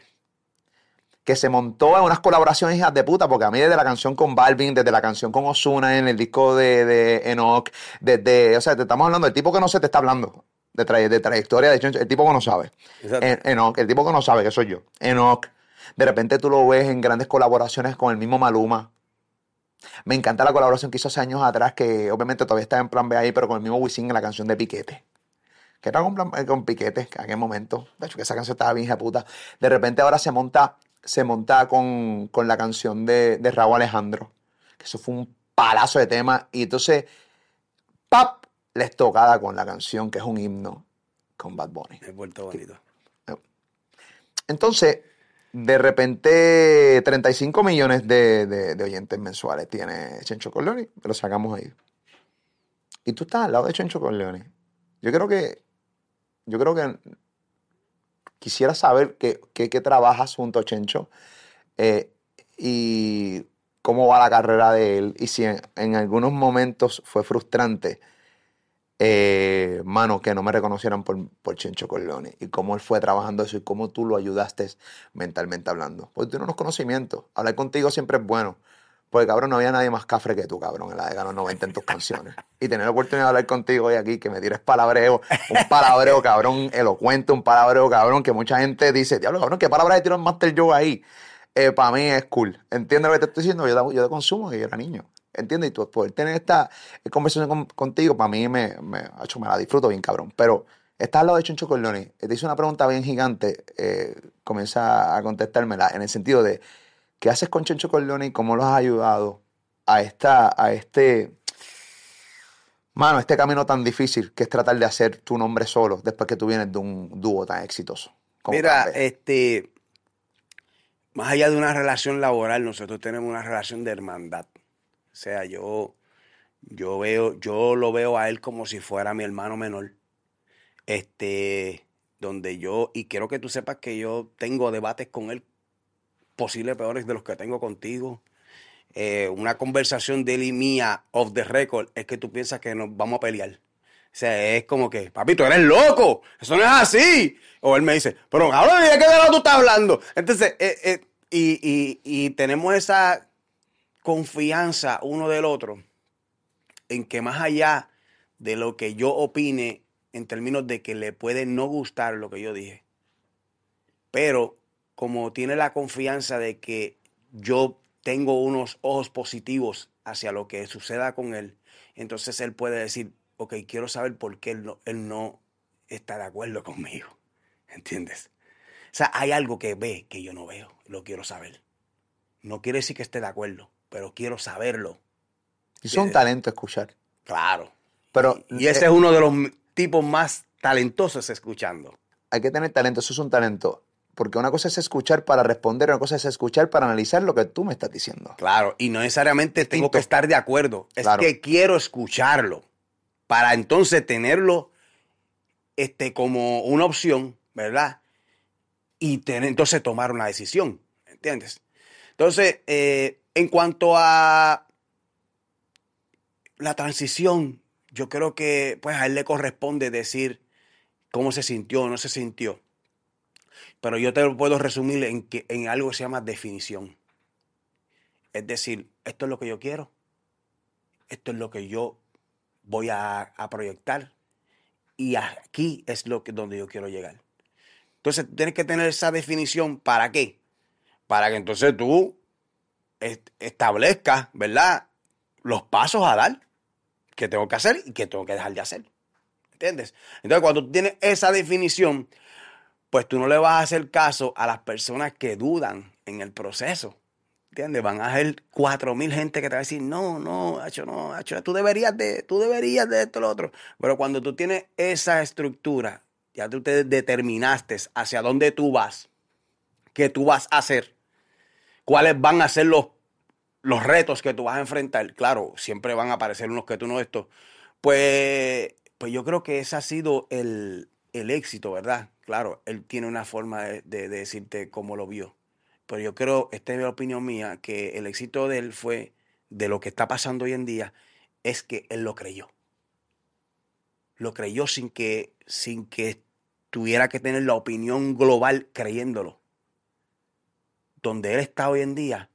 que se montó en unas colaboraciones hijas de puta, porque a mí desde la canción con Balvin, desde la canción con Osuna en el disco de, de Enoch, desde, o sea, te estamos hablando del tipo que no se te está hablando, de, tra- de trayectoria, de Chencho, el tipo que no sabe. Exacto. En- Enoch, el tipo que no sabe, que soy yo. Enoch, de repente tú lo ves en grandes colaboraciones con el mismo Maluma. Me encanta la colaboración que hizo hace años atrás, que obviamente todavía está en plan B ahí, pero con el mismo Wisin en la canción de Piquete. Que era con, plan- eh, con Piquete en aquel momento. De hecho, que esa canción estaba bien hija de puta. De repente ahora se monta, se monta con, con la canción de, de Raúl Alejandro. Que eso fue un palazo de tema. Y entonces, ¡pap! La estocada con la canción, que es un himno, con Bad Bunny. Es vuelto bonito. Entonces, de repente, 35 millones de, de- de oyentes mensuales tiene Chencho Corleone. Lo sacamos ahí. Y tú estás al lado de Chencho Corleone. Yo creo que. Yo creo que. Quisiera saber qué, qué, qué trabajas junto a Chencho. eh, y cómo va la carrera de él. Y si en, en algunos momentos fue frustrante. Eh, mano, que no me reconocieran por, por Chencho Corleone y cómo él fue trabajando eso y cómo tú lo ayudaste mentalmente hablando. Porque tú tienes unos conocimientos. Hablar contigo siempre es bueno. Porque, cabrón, no había nadie más cafre que tú, cabrón, en la década de los 90 en tus canciones. Y tener la oportunidad de hablar contigo hoy aquí, que me tires palabreo, un palabreo, cabrón, elocuente, un palabreo, cabrón, que mucha gente dice, diablo, cabrón, ¿qué palabra de tiro en Master Joe ahí? para mí es cool. ¿Entiendes lo que te estoy diciendo? Yo yo te consumo, yo era niño. ¿Entiendes? Y tú poder tener esta conversación con- contigo, para mí me, me, hecho, me la disfruto bien, cabrón. Pero estás al lado de Chencho Corleone, te hice una pregunta bien gigante, eh, comienza a contestármela en el sentido de, ¿qué haces con Chencho Corleone y cómo lo has ayudado a, esta, a este, mano, este camino tan difícil que es tratar de hacer tu nombre solo después que tú vienes de un dúo tan exitoso? Mira, este, más allá de una relación laboral, nosotros tenemos una relación de hermandad. O sea, yo, yo veo, yo lo veo a él como si fuera mi hermano menor. Este, donde yo, y quiero que tú sepas que yo tengo debates con él, posibles peores de los que tengo contigo. Eh, una conversación de él y mía off the record es que tú piensas que nos vamos a pelear. O sea, es como que, papi, tú eres loco, eso no es así. O él me dice, pero cabrón, ¿de qué de lado tú estás hablando? Entonces, eh, eh, y, y- y tenemos esa confianza uno del otro en que más allá de lo que yo opine en términos de que le puede no gustar lo que yo dije, pero como tiene la confianza de que yo tengo unos ojos positivos hacia lo que suceda con él, entonces él puede decir, ok, quiero saber por qué él no, él no está de acuerdo conmigo. ¿Entiendes? O sea, hay algo que ve que yo no veo, lo quiero saber. No quiere decir que esté de acuerdo, pero quiero saberlo. Y es un talento escuchar. Claro. Pero Y ese eh, es uno de los tipos más talentosos escuchando. hay que tener talento, eso es un talento. Porque una cosa es escuchar para responder, una cosa es escuchar para analizar lo que tú me estás diciendo. Claro, y no necesariamente tengo que estar de acuerdo. Es Claro. que quiero escucharlo para entonces tenerlo este, como una opción, ¿verdad? Y tener, entonces tomar una decisión, ¿entiendes? Entonces, eh, en cuanto a la transición, yo creo que pues a él le corresponde decir cómo se sintió o no se sintió. Pero yo te lo puedo resumir en, que, en algo que se llama definición. Es decir, esto es lo que yo quiero, esto es lo que yo voy a, a proyectar y aquí es lo que, donde yo quiero llegar. Entonces tienes que tener esa definición. ¿Para qué? Para que entonces tú est- establezcas, ¿verdad? Los pasos a dar que tengo que hacer y que tengo que dejar de hacer. ¿Entiendes? Entonces cuando tú tienes esa definición, pues tú no le vas a hacer caso a las personas que dudan en el proceso. ¿Entiendes? Van a ser cuatro mil gente que te va a decir, no, no, Hacho, no, Hacho, tú deberías de, tú deberías de esto, lo otro. Pero cuando tú tienes esa estructura, ya tú te determinaste hacia dónde tú vas, qué tú vas a hacer, cuáles van a ser los, los retos que tú vas a enfrentar. Claro, siempre van a aparecer unos que tú no esto. Pues, pues yo creo que ese ha sido el, el éxito, ¿verdad? claro, él tiene una forma de, de- de decirte cómo lo vio. Pero yo creo, esta es la opinión mía, que el éxito de él fue, de lo que está pasando hoy en día, es que él lo creyó. Lo creyó sin que, sin que tuviera que tener la opinión global creyéndolo. Donde él está hoy en día,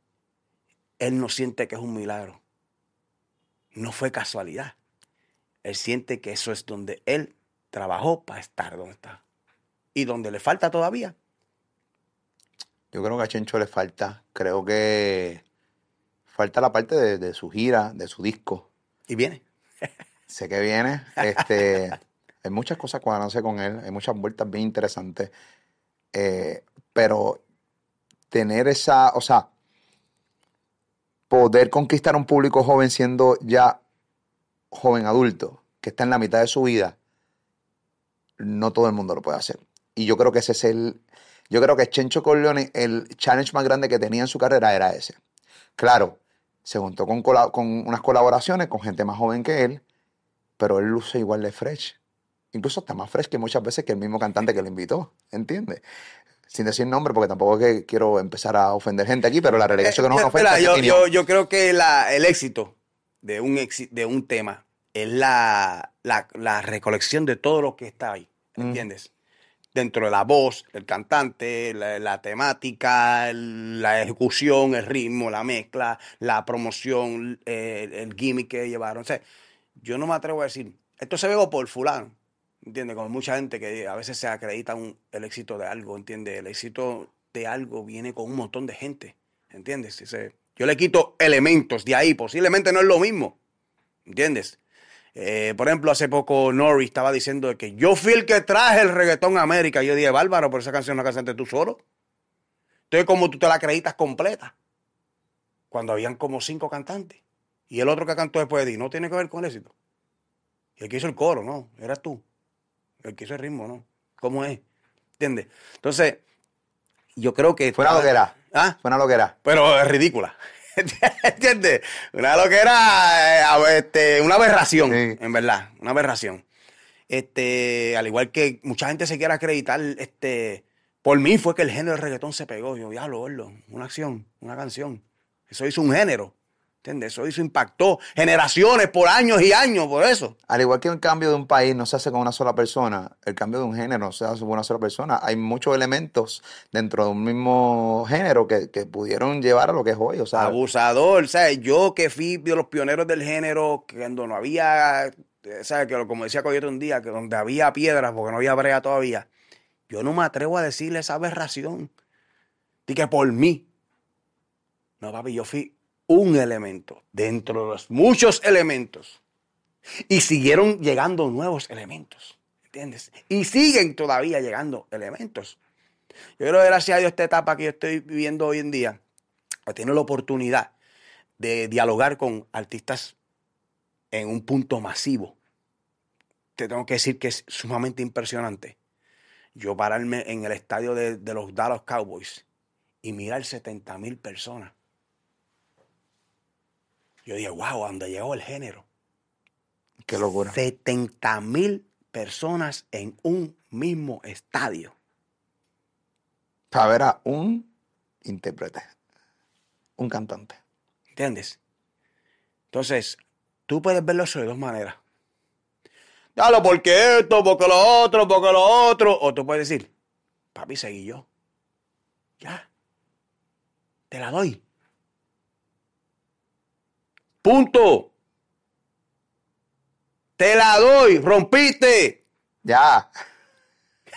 él no siente que es un milagro. No fue casualidad. Él siente que eso es donde él trabajó para estar donde está. Y donde le falta todavía. Yo creo que a Chencho le falta. Creo que falta la parte de, de su gira, de su disco. Y viene. Sé que viene. Este, hay muchas cosas cuadrándose con él. Hay muchas vueltas bien interesantes. Eh, pero tener esa, o sea, poder conquistar un público joven siendo ya joven adulto, que está en la mitad de su vida, no todo el mundo lo puede hacer. Y yo creo que ese es el. Yo creo que Chencho Corleone, el challenge más grande que tenía en su carrera era ese. Claro, se juntó con, con unas colaboraciones con gente más joven que él, pero él luce igual de fresh. Incluso está más fresh que muchas veces que el mismo cantante que lo invitó, ¿entiendes? Sin decir nombre, porque tampoco es que quiero empezar a ofender gente aquí, pero la realidad es que no es una Eh, ofensa. yo, opinión. yo, yo creo que la- el éxito de un, exi- de un tema es la, la, la recolección de todo lo que está ahí. Mm. ¿Entiendes? Dentro de la voz, el cantante, la, la temática, el- la ejecución, el ritmo, la mezcla, la promoción, eh, el, el gimmick que llevaron. O sea, yo no me atrevo a decir, esto se veo por fulano. ¿Entiendes? Como mucha gente que a veces se acredita el éxito de algo, ¿entiendes? El éxito de algo viene con un montón de gente, ¿entiendes? Yo le quito elementos de ahí, posiblemente no es lo mismo, ¿entiendes? Eh, por ejemplo, hace poco Nori estaba diciendo que yo fui el que traje el reggaetón a América. Yo dije, bárbaro, pero esa canción no la cantaste tú solo. Entonces, como tú te la acreditas completa? Cuando habían como cinco cantantes. Y el otro que cantó después de ti no tiene que ver con el éxito. Y el que hizo el coro, no, eras tú. El que hizo el ritmo, ¿no? ¿Cómo es? ¿Entiendes? Entonces, yo creo que... Fue una loquera. ¿Ah? Fue una loquera. Pero es ridícula. ¿Entiendes? Una loquera, eh, este, una aberración, Sí. en verdad, una aberración. Este, al igual que mucha gente se quiere acreditar, este, por mí fue que el género del reggaetón se pegó. Yo, diablo, gordo, una acción, una canción. Eso hizo un género. ¿Entiendes? Eso hizo, impactó generaciones por años y años, por eso. Al igual que el cambio de un país no se hace con una sola persona, el cambio de un género no se hace con una sola persona. Hay muchos elementos dentro de un mismo género que, que pudieron llevar a lo que es hoy. O sea, Abusador, ¿sabes? Yo que fui de los pioneros del género, que cuando no había, eh, ¿sabes? Que como decía Coyote un día, que donde había piedras, porque no había brea todavía, yo no me atrevo a decirle esa aberración. De que por mí. No, papi, yo fui un elemento dentro de los muchos elementos. Y siguieron llegando nuevos elementos, ¿entiendes? Y siguen todavía llegando elementos. Yo creo que gracias a Dios esta etapa que yo estoy viviendo hoy en día, tenido la oportunidad de dialogar con artistas en un punto masivo. Te tengo que decir que es sumamente impresionante. Yo pararme en el estadio de, de los Dallas Cowboys y mirar 70 mil personas. Yo dije, wow, ¿a dónde llegó el género? qué locura. 70 mil personas en un mismo estadio. Para ver a un intérprete, un cantante. ¿Entiendes? Entonces, tú puedes verlo eso de dos maneras. Dale, porque esto, porque lo otro, porque lo otro. O tú puedes decir, papi, seguí yo. Ya. Te la doy. Punto. Te la doy. Rompiste. Ya.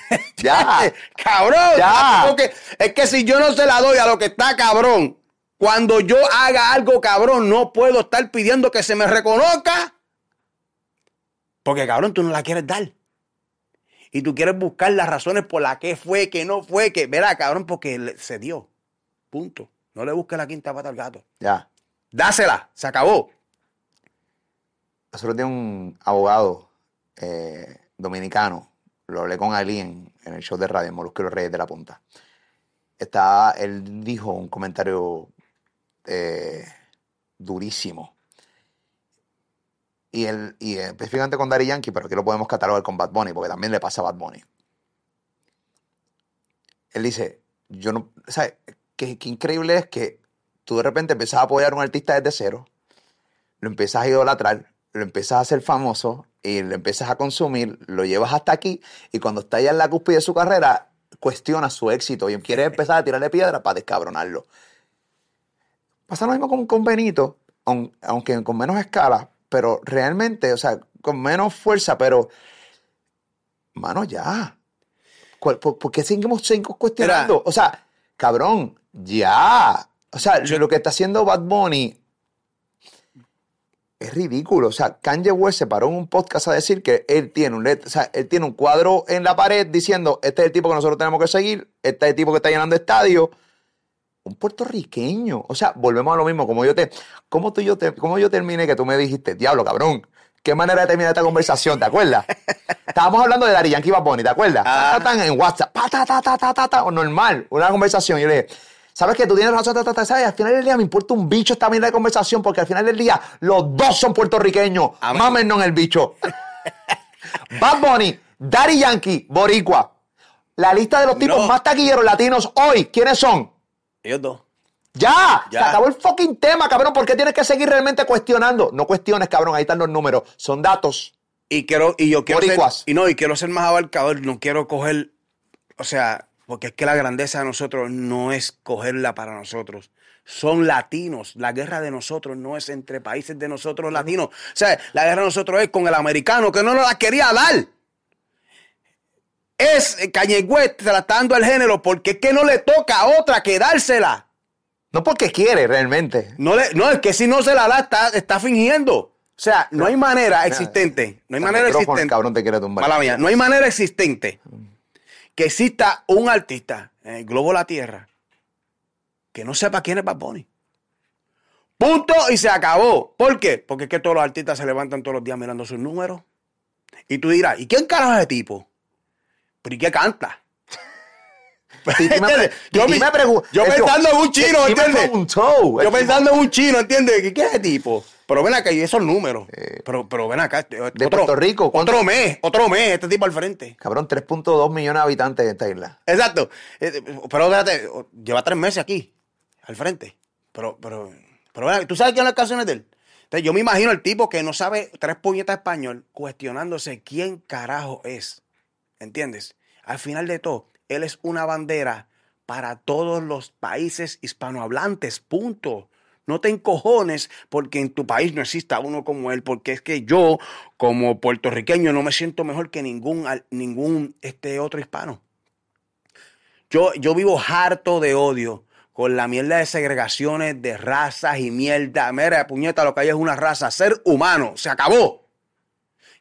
ya. Cabrón. Ya. Porque es que si yo no se la doy a lo que está cabrón, cuando yo haga algo cabrón, no puedo estar pidiendo que se me reconozca. Porque cabrón, tú no la quieres dar. Y tú quieres buscar las razones por las que fue, que no fue, que, verá, cabrón, porque se dio. Punto. No le busques la quinta pata al gato. Ya. Dásela. Se acabó. Nosotros tenemos un abogado eh, dominicano, lo hablé con Ali en, el show de radio, en Molusco y los Reyes de la Punta. Está, él dijo un comentario eh, durísimo. Y, él, y específicamente con Daddy Yankee, pero aquí lo podemos catalogar con Bad Bunny, porque también le pasa a Bad Bunny. él dice, yo no, ¿sabes? Qué increíble es que tú de repente empiezas a apoyar a un artista desde cero, lo empiezas a idolatrar, lo empiezas a hacer famoso y lo empiezas a consumir, lo llevas hasta aquí y cuando está ya en la cúspide de su carrera, cuestiona su éxito y quiere empezar a tirarle piedra para descabronarlo. Pasa lo mismo con, con Benito, aun- aunque con menos escala, pero realmente, o sea, con menos fuerza, pero, mano, ya. ¿Cuál- ¿Por, por qué seguimos, seguimos cuestionando? O sea, cabrón, ya. O sea, lo que está haciendo Bad Bunny es ridículo. O sea, Kanye West se paró en un podcast a decir que él tiene un, o sea, él tiene un cuadro en la pared diciendo, este es el tipo que nosotros tenemos que seguir, este es el tipo que está llenando estadios. Un puertorriqueño. O sea, volvemos a lo mismo. Como yo te, como tú y yo te, como yo terminé que tú me dijiste, diablo, cabrón. ¿Qué manera de terminar esta conversación? ¿Te acuerdas? Estábamos hablando de Dari Yankee Bad Bunny, ¿te acuerdas? Ah. Tan, en WhatsApp, pa, ta, ta, ta, ta, ta, ta, o normal, una conversación. Y yo le dije, ¿sabes que Tú tienes razón, ta, ta, ta, ¿sabes? Al final del día me importa un bicho esta mierda de conversación porque al final del día los dos son puertorriqueños. Mámenos en el bicho. Bad Bunny, Daddy Yankee, Boricua. La lista de los tipos No. más taquilleros latinos hoy, ¿quiénes son? Ellos dos. ¡Ya! Ya. Se acabó el fucking tema, cabrón. ¿Por qué tienes que seguir realmente cuestionando? No cuestiones, cabrón. Ahí están los números. Son datos. Y quiero, y yo quiero ser, Boricuas. y no, y quiero ser más abarcador, no quiero coger, o sea, porque es que la grandeza de nosotros no es cogerla para nosotros. Son latinos. La guerra de nosotros no es entre países de nosotros latinos. O sea, la guerra de nosotros es con el americano que no nos la quería dar. Es eh, la está dando al género porque es que no le toca a otra que dársela. No porque quiere realmente. No, le, no, es que si no se la da, está, está fingiendo. O sea, no hay manera existente. No hay El manera existente. cabrón, te quiere tumbar. Mala mía, no hay manera existente que exista un artista en el globo de la Tierra que no sepa quién es Bad Bunny. Punto y se acabó. ¿Por qué? Porque es que todos los artistas se levantan todos los días mirando sus números. Y tú dirás, ¿y quién carajo es ese tipo? ¿Pero y qué canta? Titi me, yo pensando en un chino, ¿entiendes? preguntó. Yo pensando en un chino, ¿entiendes? ¿Qué, qué es ese tipo? Pero ven acá, y esos números. Eh, pero, pero ven acá. este, de Puerto Rico, ¿cuánto? Otro mes, otro mes, este tipo al frente. Cabrón, 3.2 millones de habitantes de esta isla. Exacto. Eh, Pero espérate, lleva tres meses aquí, al frente. Pero, pero, pero, ven acá, ¿tú sabes quién son las canciones de él? Entonces, yo me imagino el tipo que no sabe tres puñetas español cuestionándose quién carajo es. ¿Entiendes? Al final de todo, él es una bandera para todos los países hispanohablantes, punto. No te encojones porque en tu país no exista uno como él, porque es que yo, como puertorriqueño, no me siento mejor que ningún, ningún este otro hispano. Yo, yo vivo harto de odio con la mierda de segregaciones de razas y mierda. Mira, puñeta, lo que hay es una raza, ser humano, se acabó.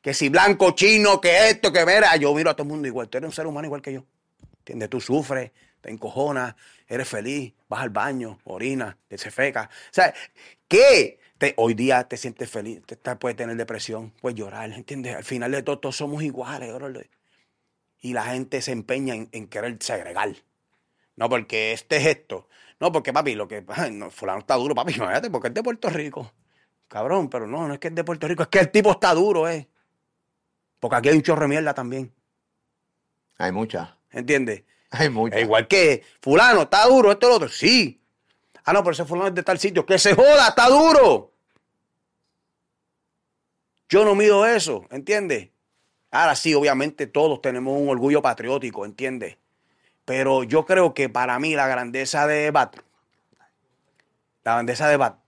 Que si blanco, chino, que esto, que mira, yo miro a todo el mundo igual. Tú eres un ser humano igual que yo. ¿Entiendes? Tú sufres, te encojonas, eres feliz, vas al baño, orinas, te se feca. O sea, ¿qué? Te- hoy día te sientes feliz, te, te- puedes tener depresión, puedes llorar, ¿entiendes? Al final de todo, todos somos iguales, brother. Y la gente se empeña en, en querer segregar. No, porque este es esto. No, porque papi, lo que. ay, no, fulano está duro, papi, imagínate, porque es de Puerto Rico. Cabrón, pero no, no es que es de Puerto Rico, es que el tipo está duro, eh. Porque aquí hay un chorro de mierda también. Hay muchas. ¿Entiendes? Hay muchas. Es igual que fulano, está duro, esto lo otro. Sí. Ah, no, pero ese fulano es de tal sitio. Que se joda, está duro. Yo no mido eso, ¿entiendes? Ahora sí, obviamente todos tenemos un orgullo patriótico, ¿entiendes? Pero yo creo que para mí la grandeza de Bat, la grandeza de Bat,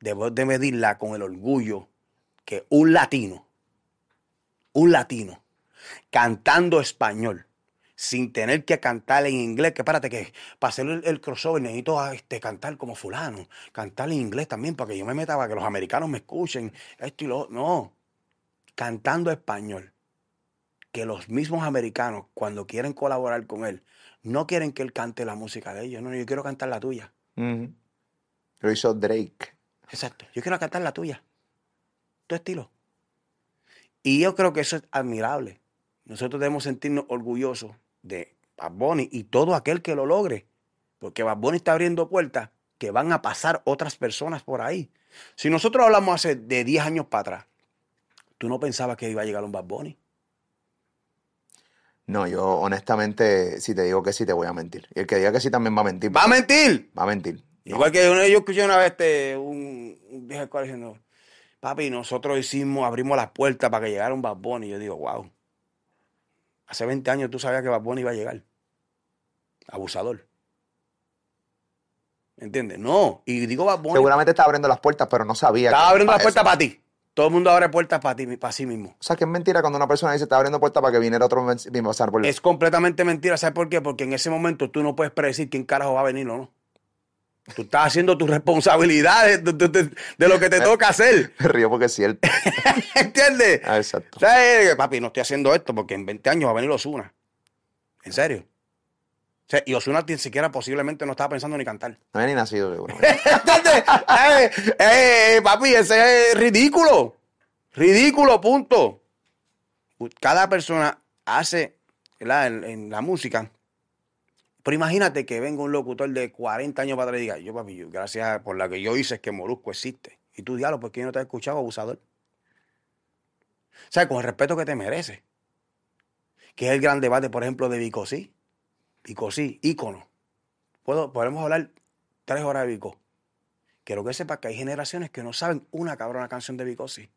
debo de medirla con el orgullo que un latino, un latino, cantando español, sin tener que cantar en inglés, que espérate que para hacer el, el crossover necesito ah, este, cantar como fulano, cantar en inglés también para que yo me meta, para que los americanos me escuchen, esto y lo otro. No, cantando español. Que los mismos americanos, cuando quieren colaborar con él, no quieren que él cante la música de ellos. No, yo quiero cantar la tuya. Lo hizo Drake. Exacto. Yo quiero cantar la tuya. Tu estilo. Y yo creo que eso es admirable. Nosotros debemos sentirnos orgullosos de Bad Bunny y todo aquel que lo logre. Porque Bad Bunny está abriendo puertas que van a pasar otras personas por ahí. Si nosotros hablamos hace de 10 años para atrás, tú no pensabas que iba a llegar un Bad Bunny. No, yo honestamente, si te digo que sí, te voy a mentir. Y el que diga que sí también va a mentir. ¿Va a mentir? Va a mentir. Igual que uno- yo escuché una vez este, un, un viejo diciendo, papi, nosotros hicimos, abrimos las puertas para que llegara un Bad Bunny. Y yo digo, wow. Hace 20 años tú sabías que Bad Bunny iba a llegar. Abusador. ¿Entiendes? No. Y digo Bad Bunny. Seguramente estaba abriendo las puertas, pero no sabía. Estaba abriendo las puertas para ti. Todo el mundo abre puertas para ti, para sí mismo. O sea, que es mentira cuando una persona dice está abriendo puertas para que viniera otro pasar por Es completamente mentira. ¿Sabes por qué? Porque en ese momento tú no puedes predecir quién carajo va a venir o no. Tú estás haciendo tus responsabilidades de, de- de- de lo que te toca hacer. Me río porque es cierto. ¿Entiendes? Ah, exacto. ¿Sabes? Papi, no estoy haciendo esto porque en 20 años va a venir Osuna. ¿En serio? O sea, y Osuna ni siquiera posiblemente no estaba pensando ni cantar. No había ni nacido, seguro. ¿Entiendes? Eh, eh, papi, ese es ridículo. Ridículo, punto. Cada persona hace ¿verdad? En, en la música. Pero imagínate que venga un locutor de 40 años para atrás y diga, yo papi, gracias por la que yo hice es que Molusco existe. Y tú diablo, ¿por qué yo no te he escuchado, abusador? O sea, con el respeto que te merece. Que es el gran debate, por ejemplo, de Vico sí. Vico sí, ícono. Puedo, podemos hablar tres horas de Vico. Quiero que sepas que hay generaciones que no saben una cabrona canción de Vico sí.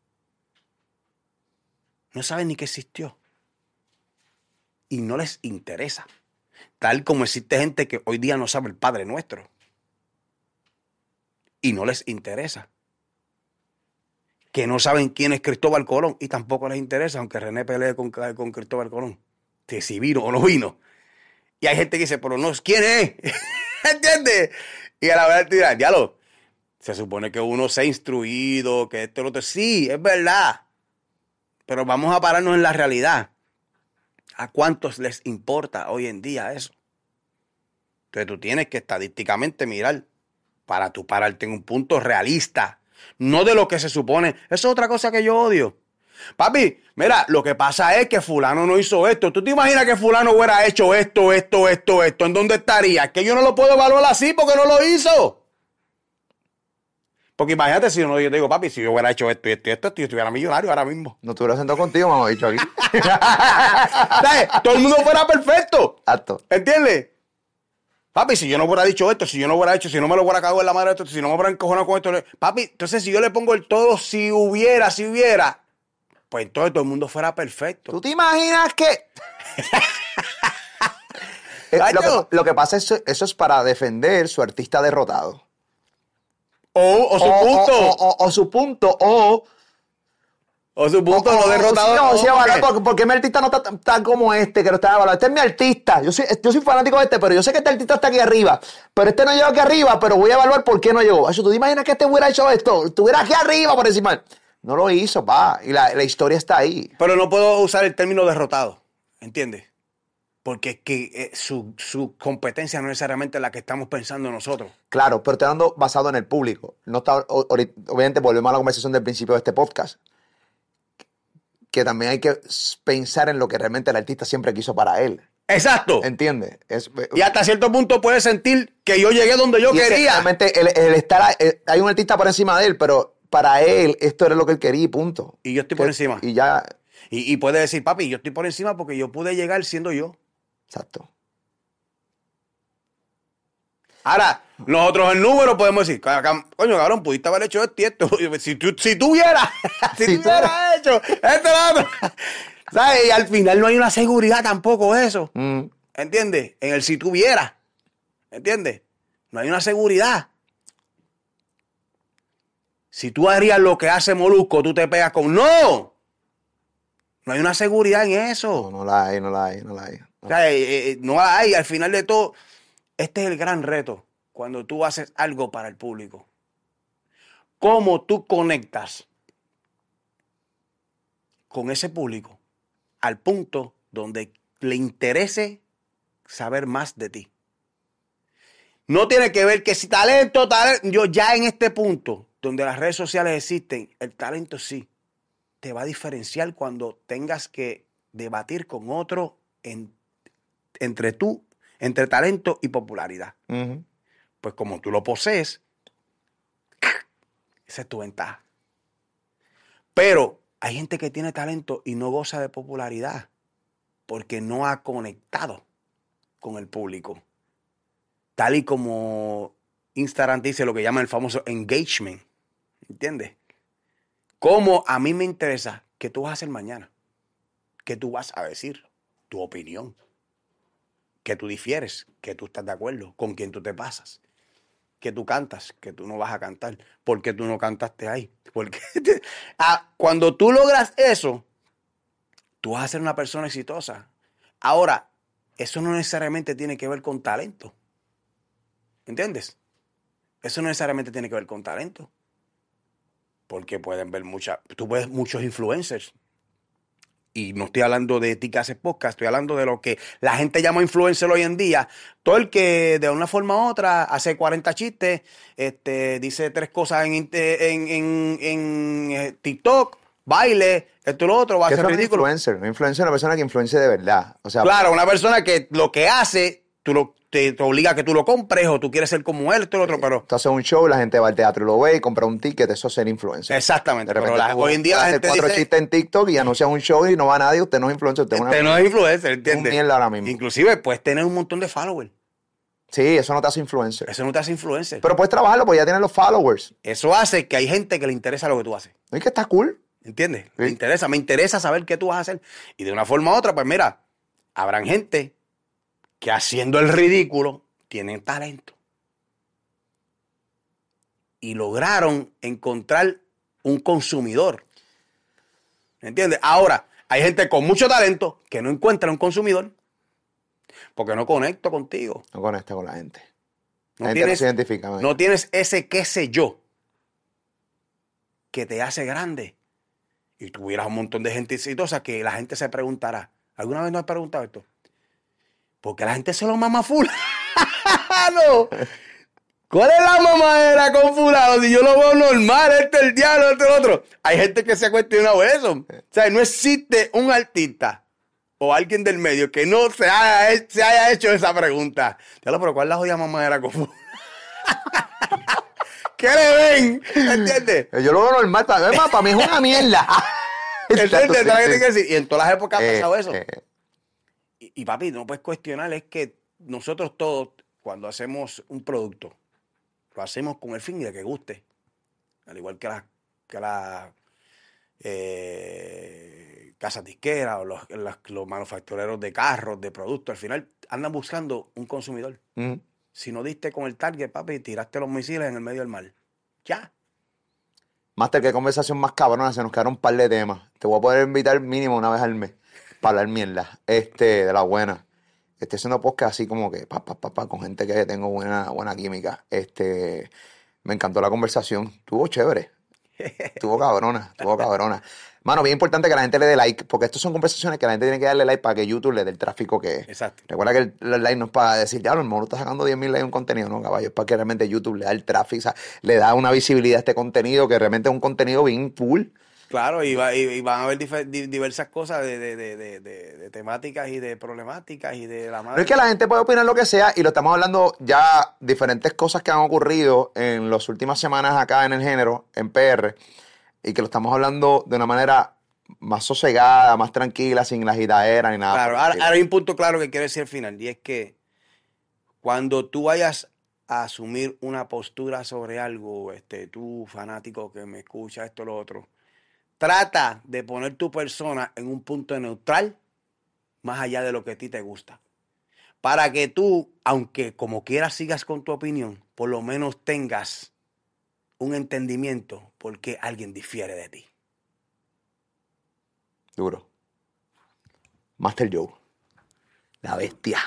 No saben ni que existió. Y no les interesa. Tal como existe gente que hoy día no sabe el Padre Nuestro. Y no les interesa. Que no saben quién es Cristóbal Colón y tampoco les interesa, aunque René pelee con, Cristóbal Colón. Que si vino o no vino. Y hay gente que dice, pero no, ¿quién es? ¿Entiendes? Y a la verdad dirán, diálogo. Se supone que uno se ha instruido, que esto lo otro. Sí, es verdad. Pero vamos a pararnos en la realidad. ¿A cuántos les importa hoy en día eso? Entonces tú tienes que estadísticamente mirar para tú pararte en un punto realista. No de lo que se supone. Eso es otra cosa que yo odio. Papi, mira, lo que pasa es que fulano no hizo esto. ¿Tú te imaginas que fulano hubiera hecho esto, esto, esto, esto? ¿En dónde estaría? Que yo no lo puedo evaluar así porque no lo hizo. Porque imagínate si uno, yo te digo, papi, si yo hubiera hecho esto y esto y esto, esto, yo estuviera millonario ahora mismo. No te hubiera sentado contigo, mamá, dicho aquí. ¿Sabes? Todo el mundo fuera perfecto. Acto. ¿Entiendes? Papi, si yo no hubiera dicho esto, si yo no hubiera hecho, si no me lo hubiera cagado en la madre esto, si no me hubiera encojonado con esto, papi, entonces si yo le pongo el todo, si hubiera, si hubiera, pues entonces todo el mundo fuera perfecto. ¿Tú te imaginas que.? Eh, lo, que lo que pasa es eso es para defender su artista derrotado. O, o su o, punto. O, su punto. O. O su punto o- no o- derrotado. no, sí, ¿por ahora, qué? porque, porque mi artista no está tan- tan como este, que lo está evaluando. Este es mi artista. Yo soy, yo soy fanático de este, pero yo sé que este artista está aquí arriba. Pero este no llegó aquí arriba, pero voy a evaluar por qué no llegó. Eso, ¿tú te imaginas que este hubiera hecho esto? Estuviera aquí arriba por encima. No lo hizo, pa. Y la, la historia está ahí. Pero no puedo usar el término derrotado, ¿entiendes? Porque es que eh, su, su competencia no necesariamente es la que estamos pensando nosotros. Claro, pero estoy hablando basado en el público. No está, obviamente volvemos a la conversación del principio de este podcast. Que también hay que pensar en lo que realmente el artista siempre quiso para él. Exacto. ¿Entiendes? Es- Y hasta cierto punto puede sentir que yo llegué donde yo y quería. realmente el, el estar el- hay un artista por encima de él, pero para él esto era lo que él quería y punto. Y yo estoy por Que- encima. Y ya, Y, y puede decir, papi, yo estoy por encima porque yo pude llegar siendo yo. Exacto. Ahora, nosotros en número podemos decir, "Ca- cam- coño, cabrón, pudiste haber hecho esto y esto. Si tú, si tú hubieras, si, Si hubieras hecho esto, lo otro. ¿Sabes? Y al final no hay una seguridad tampoco eso. Mm, ¿Entiendes? En el si tuviera. ¿Entiendes? No hay una seguridad. Si tú harías lo que hace Molusco, tú te pegas con. ¡No! No hay una seguridad en eso. no, no la hay, no la hay, no la hay. O sea, eh, eh, no la hay. Al final de todo, este es el gran reto cuando tú haces algo para el público. ¿Cómo tú conectas con ese público al punto donde le interese saber más de ti? No tiene que ver que si talento, talento. Yo ya en este punto, donde las redes sociales existen, el talento sí te va a diferenciar cuando tengas que debatir con otro en- entre tú, entre talento y popularidad. Pues como tú lo posees, esa es tu ventaja. Pero hay gente que tiene talento y no goza de popularidad. porque no ha conectado con el público. Tal y como Instagram dice lo que llama el famoso engagement. ¿Entiendes? Como a mí me interesa qué tú vas a hacer mañana, qué tú vas a decir, tu opinión, que tú difieres, que tú estás de acuerdo, con quién tú te pasas, que tú cantas, que tú no vas a cantar, porque tú no cantaste ahí. Porque ah, cuando tú logras eso, tú vas a ser una persona exitosa. Ahora, eso no necesariamente tiene que ver con talento. ¿Entiendes? Eso no necesariamente tiene que ver con talento. Porque pueden ver muchas, tú ves muchos influencers. Y no estoy hablando de ti que haces podcast, estoy hablando de lo que la gente llama influencer hoy en día. Todo el que de una forma u otra hace 40 chistes, este, dice tres cosas en, en, en, en eh, TikTok, baile, esto y lo otro, va a ¿Qué ser es un ridículo. influencer? Un influencer es una persona que influencia de verdad. O sea, Claro, una persona que lo que hace, tú lo, te, te obliga a que tú lo compres o tú quieres ser como él, esto y lo otro, pero tú haces un show, la gente va al teatro y lo ve y compra un ticket, eso es ser influencer. exactamente. De repente Pero la- hoy en día la gente cuatro dice, chistes en TikTok y anuncias un show y no va nadie, usted no es influencer, usted no es influencer, ¿entiendes? Un ahora mismo. Inclusive puedes tener un montón de followers. Sí, eso no te hace influencer. Eso no te hace influencer. Pero puedes trabajarlo porque ya tienes los followers. Eso hace que hay gente que le interesa lo que tú haces. ¿No es que está cool? ¿Entiendes? Sí. Me interesa, me interesa saber qué tú vas a hacer. Y de una forma u otra, pues mira, habrán gente que haciendo el ridículo tienen talento. Y lograron encontrar un consumidor. ¿Entiendes? Ahora, hay gente con mucho talento que no encuentra un consumidor porque no conecto contigo. No conecta con la gente. No gente tienes, no se identifica. no tienes ese qué sé yo que te hace grande. Y tuvieras un montón de gente exitosa que la gente se preguntará. ¿Alguna vez no has preguntado esto? Porque la gente se lo mama full. no. ¿Cuál es la mamadera con fulano? Si yo lo veo normal, este es el diablo, este es el otro. Hay gente que se ha cuestionado eso. O sea, no existe un artista o alguien del medio que no se haya, se haya hecho esa pregunta. Diablo, pero ¿cuál es la jodida mamadera con fulano? ¿Qué le ven? ¿Entiendes? Yo lo veo normal. Para, para mí es una mierda. ¿Entiendes? ¿Sabes qué te sí. quiero decir? Y en todas las épocas ha Eh, pasado eso. eh, Y, papi, no puedes cuestionar, es que nosotros todos, cuando hacemos un producto, lo hacemos con el fin de que guste. Al igual que las que la, eh, casas disqueras o los, los- los manufactureros de carros, de productos, al final andan buscando un consumidor. Si no diste con el target, papi, tiraste los misiles en el medio del mar. Ya. Master, qué conversación más cabrona. Se nos quedaron un par de temas. Te voy a poder invitar mínimo una vez al mes para hablar mierda. Este, de la buena. Estoy haciendo podcast así como que pa, pa, pa, pa, con gente que tengo buena, buena química. Este, me encantó la conversación. Estuvo chévere. Estuvo cabrona, estuvo cabrona. Mano, bien importante que la gente le dé like, porque estas son conversaciones que la gente tiene que darle like para que YouTube le dé el tráfico que es. Exacto. Recuerda que el, el like no es para decir, ya, el mono está sacando 10.000 likes un contenido, no, caballo, es para que realmente YouTube le da el tráfico, o sea, le da una visibilidad a este contenido que realmente es un contenido bien cool. Claro, y, va- y- y van a haber diversas cosas de, de- de- de- temáticas y de problemáticas y de la madre. No es que la gente puede opinar lo que sea y lo estamos hablando ya diferentes cosas que han ocurrido en las últimas semanas acá en el género, en PR, y que lo estamos hablando de una manera más sosegada, más tranquila, sin la agitadera ni nada. Claro, ahora hay un punto claro que quiero decir al final, y es que cuando tú vayas a asumir una postura sobre algo, este, tú fanático que me escucha, esto, lo otro, trata de poner tu persona en un punto neutral, más allá de lo que a ti te gusta. Para que tú, aunque como quieras sigas con tu opinión, por lo menos tengas un entendimiento porque alguien difiere de ti. Duro. Master Joe. La bestia.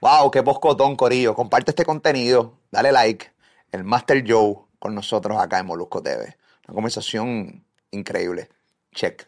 Wow, qué poscotón, Corillo. Comparte este contenido. Dale like. El Master Joe con nosotros acá en Molusco TV. Una conversación increíble. Check.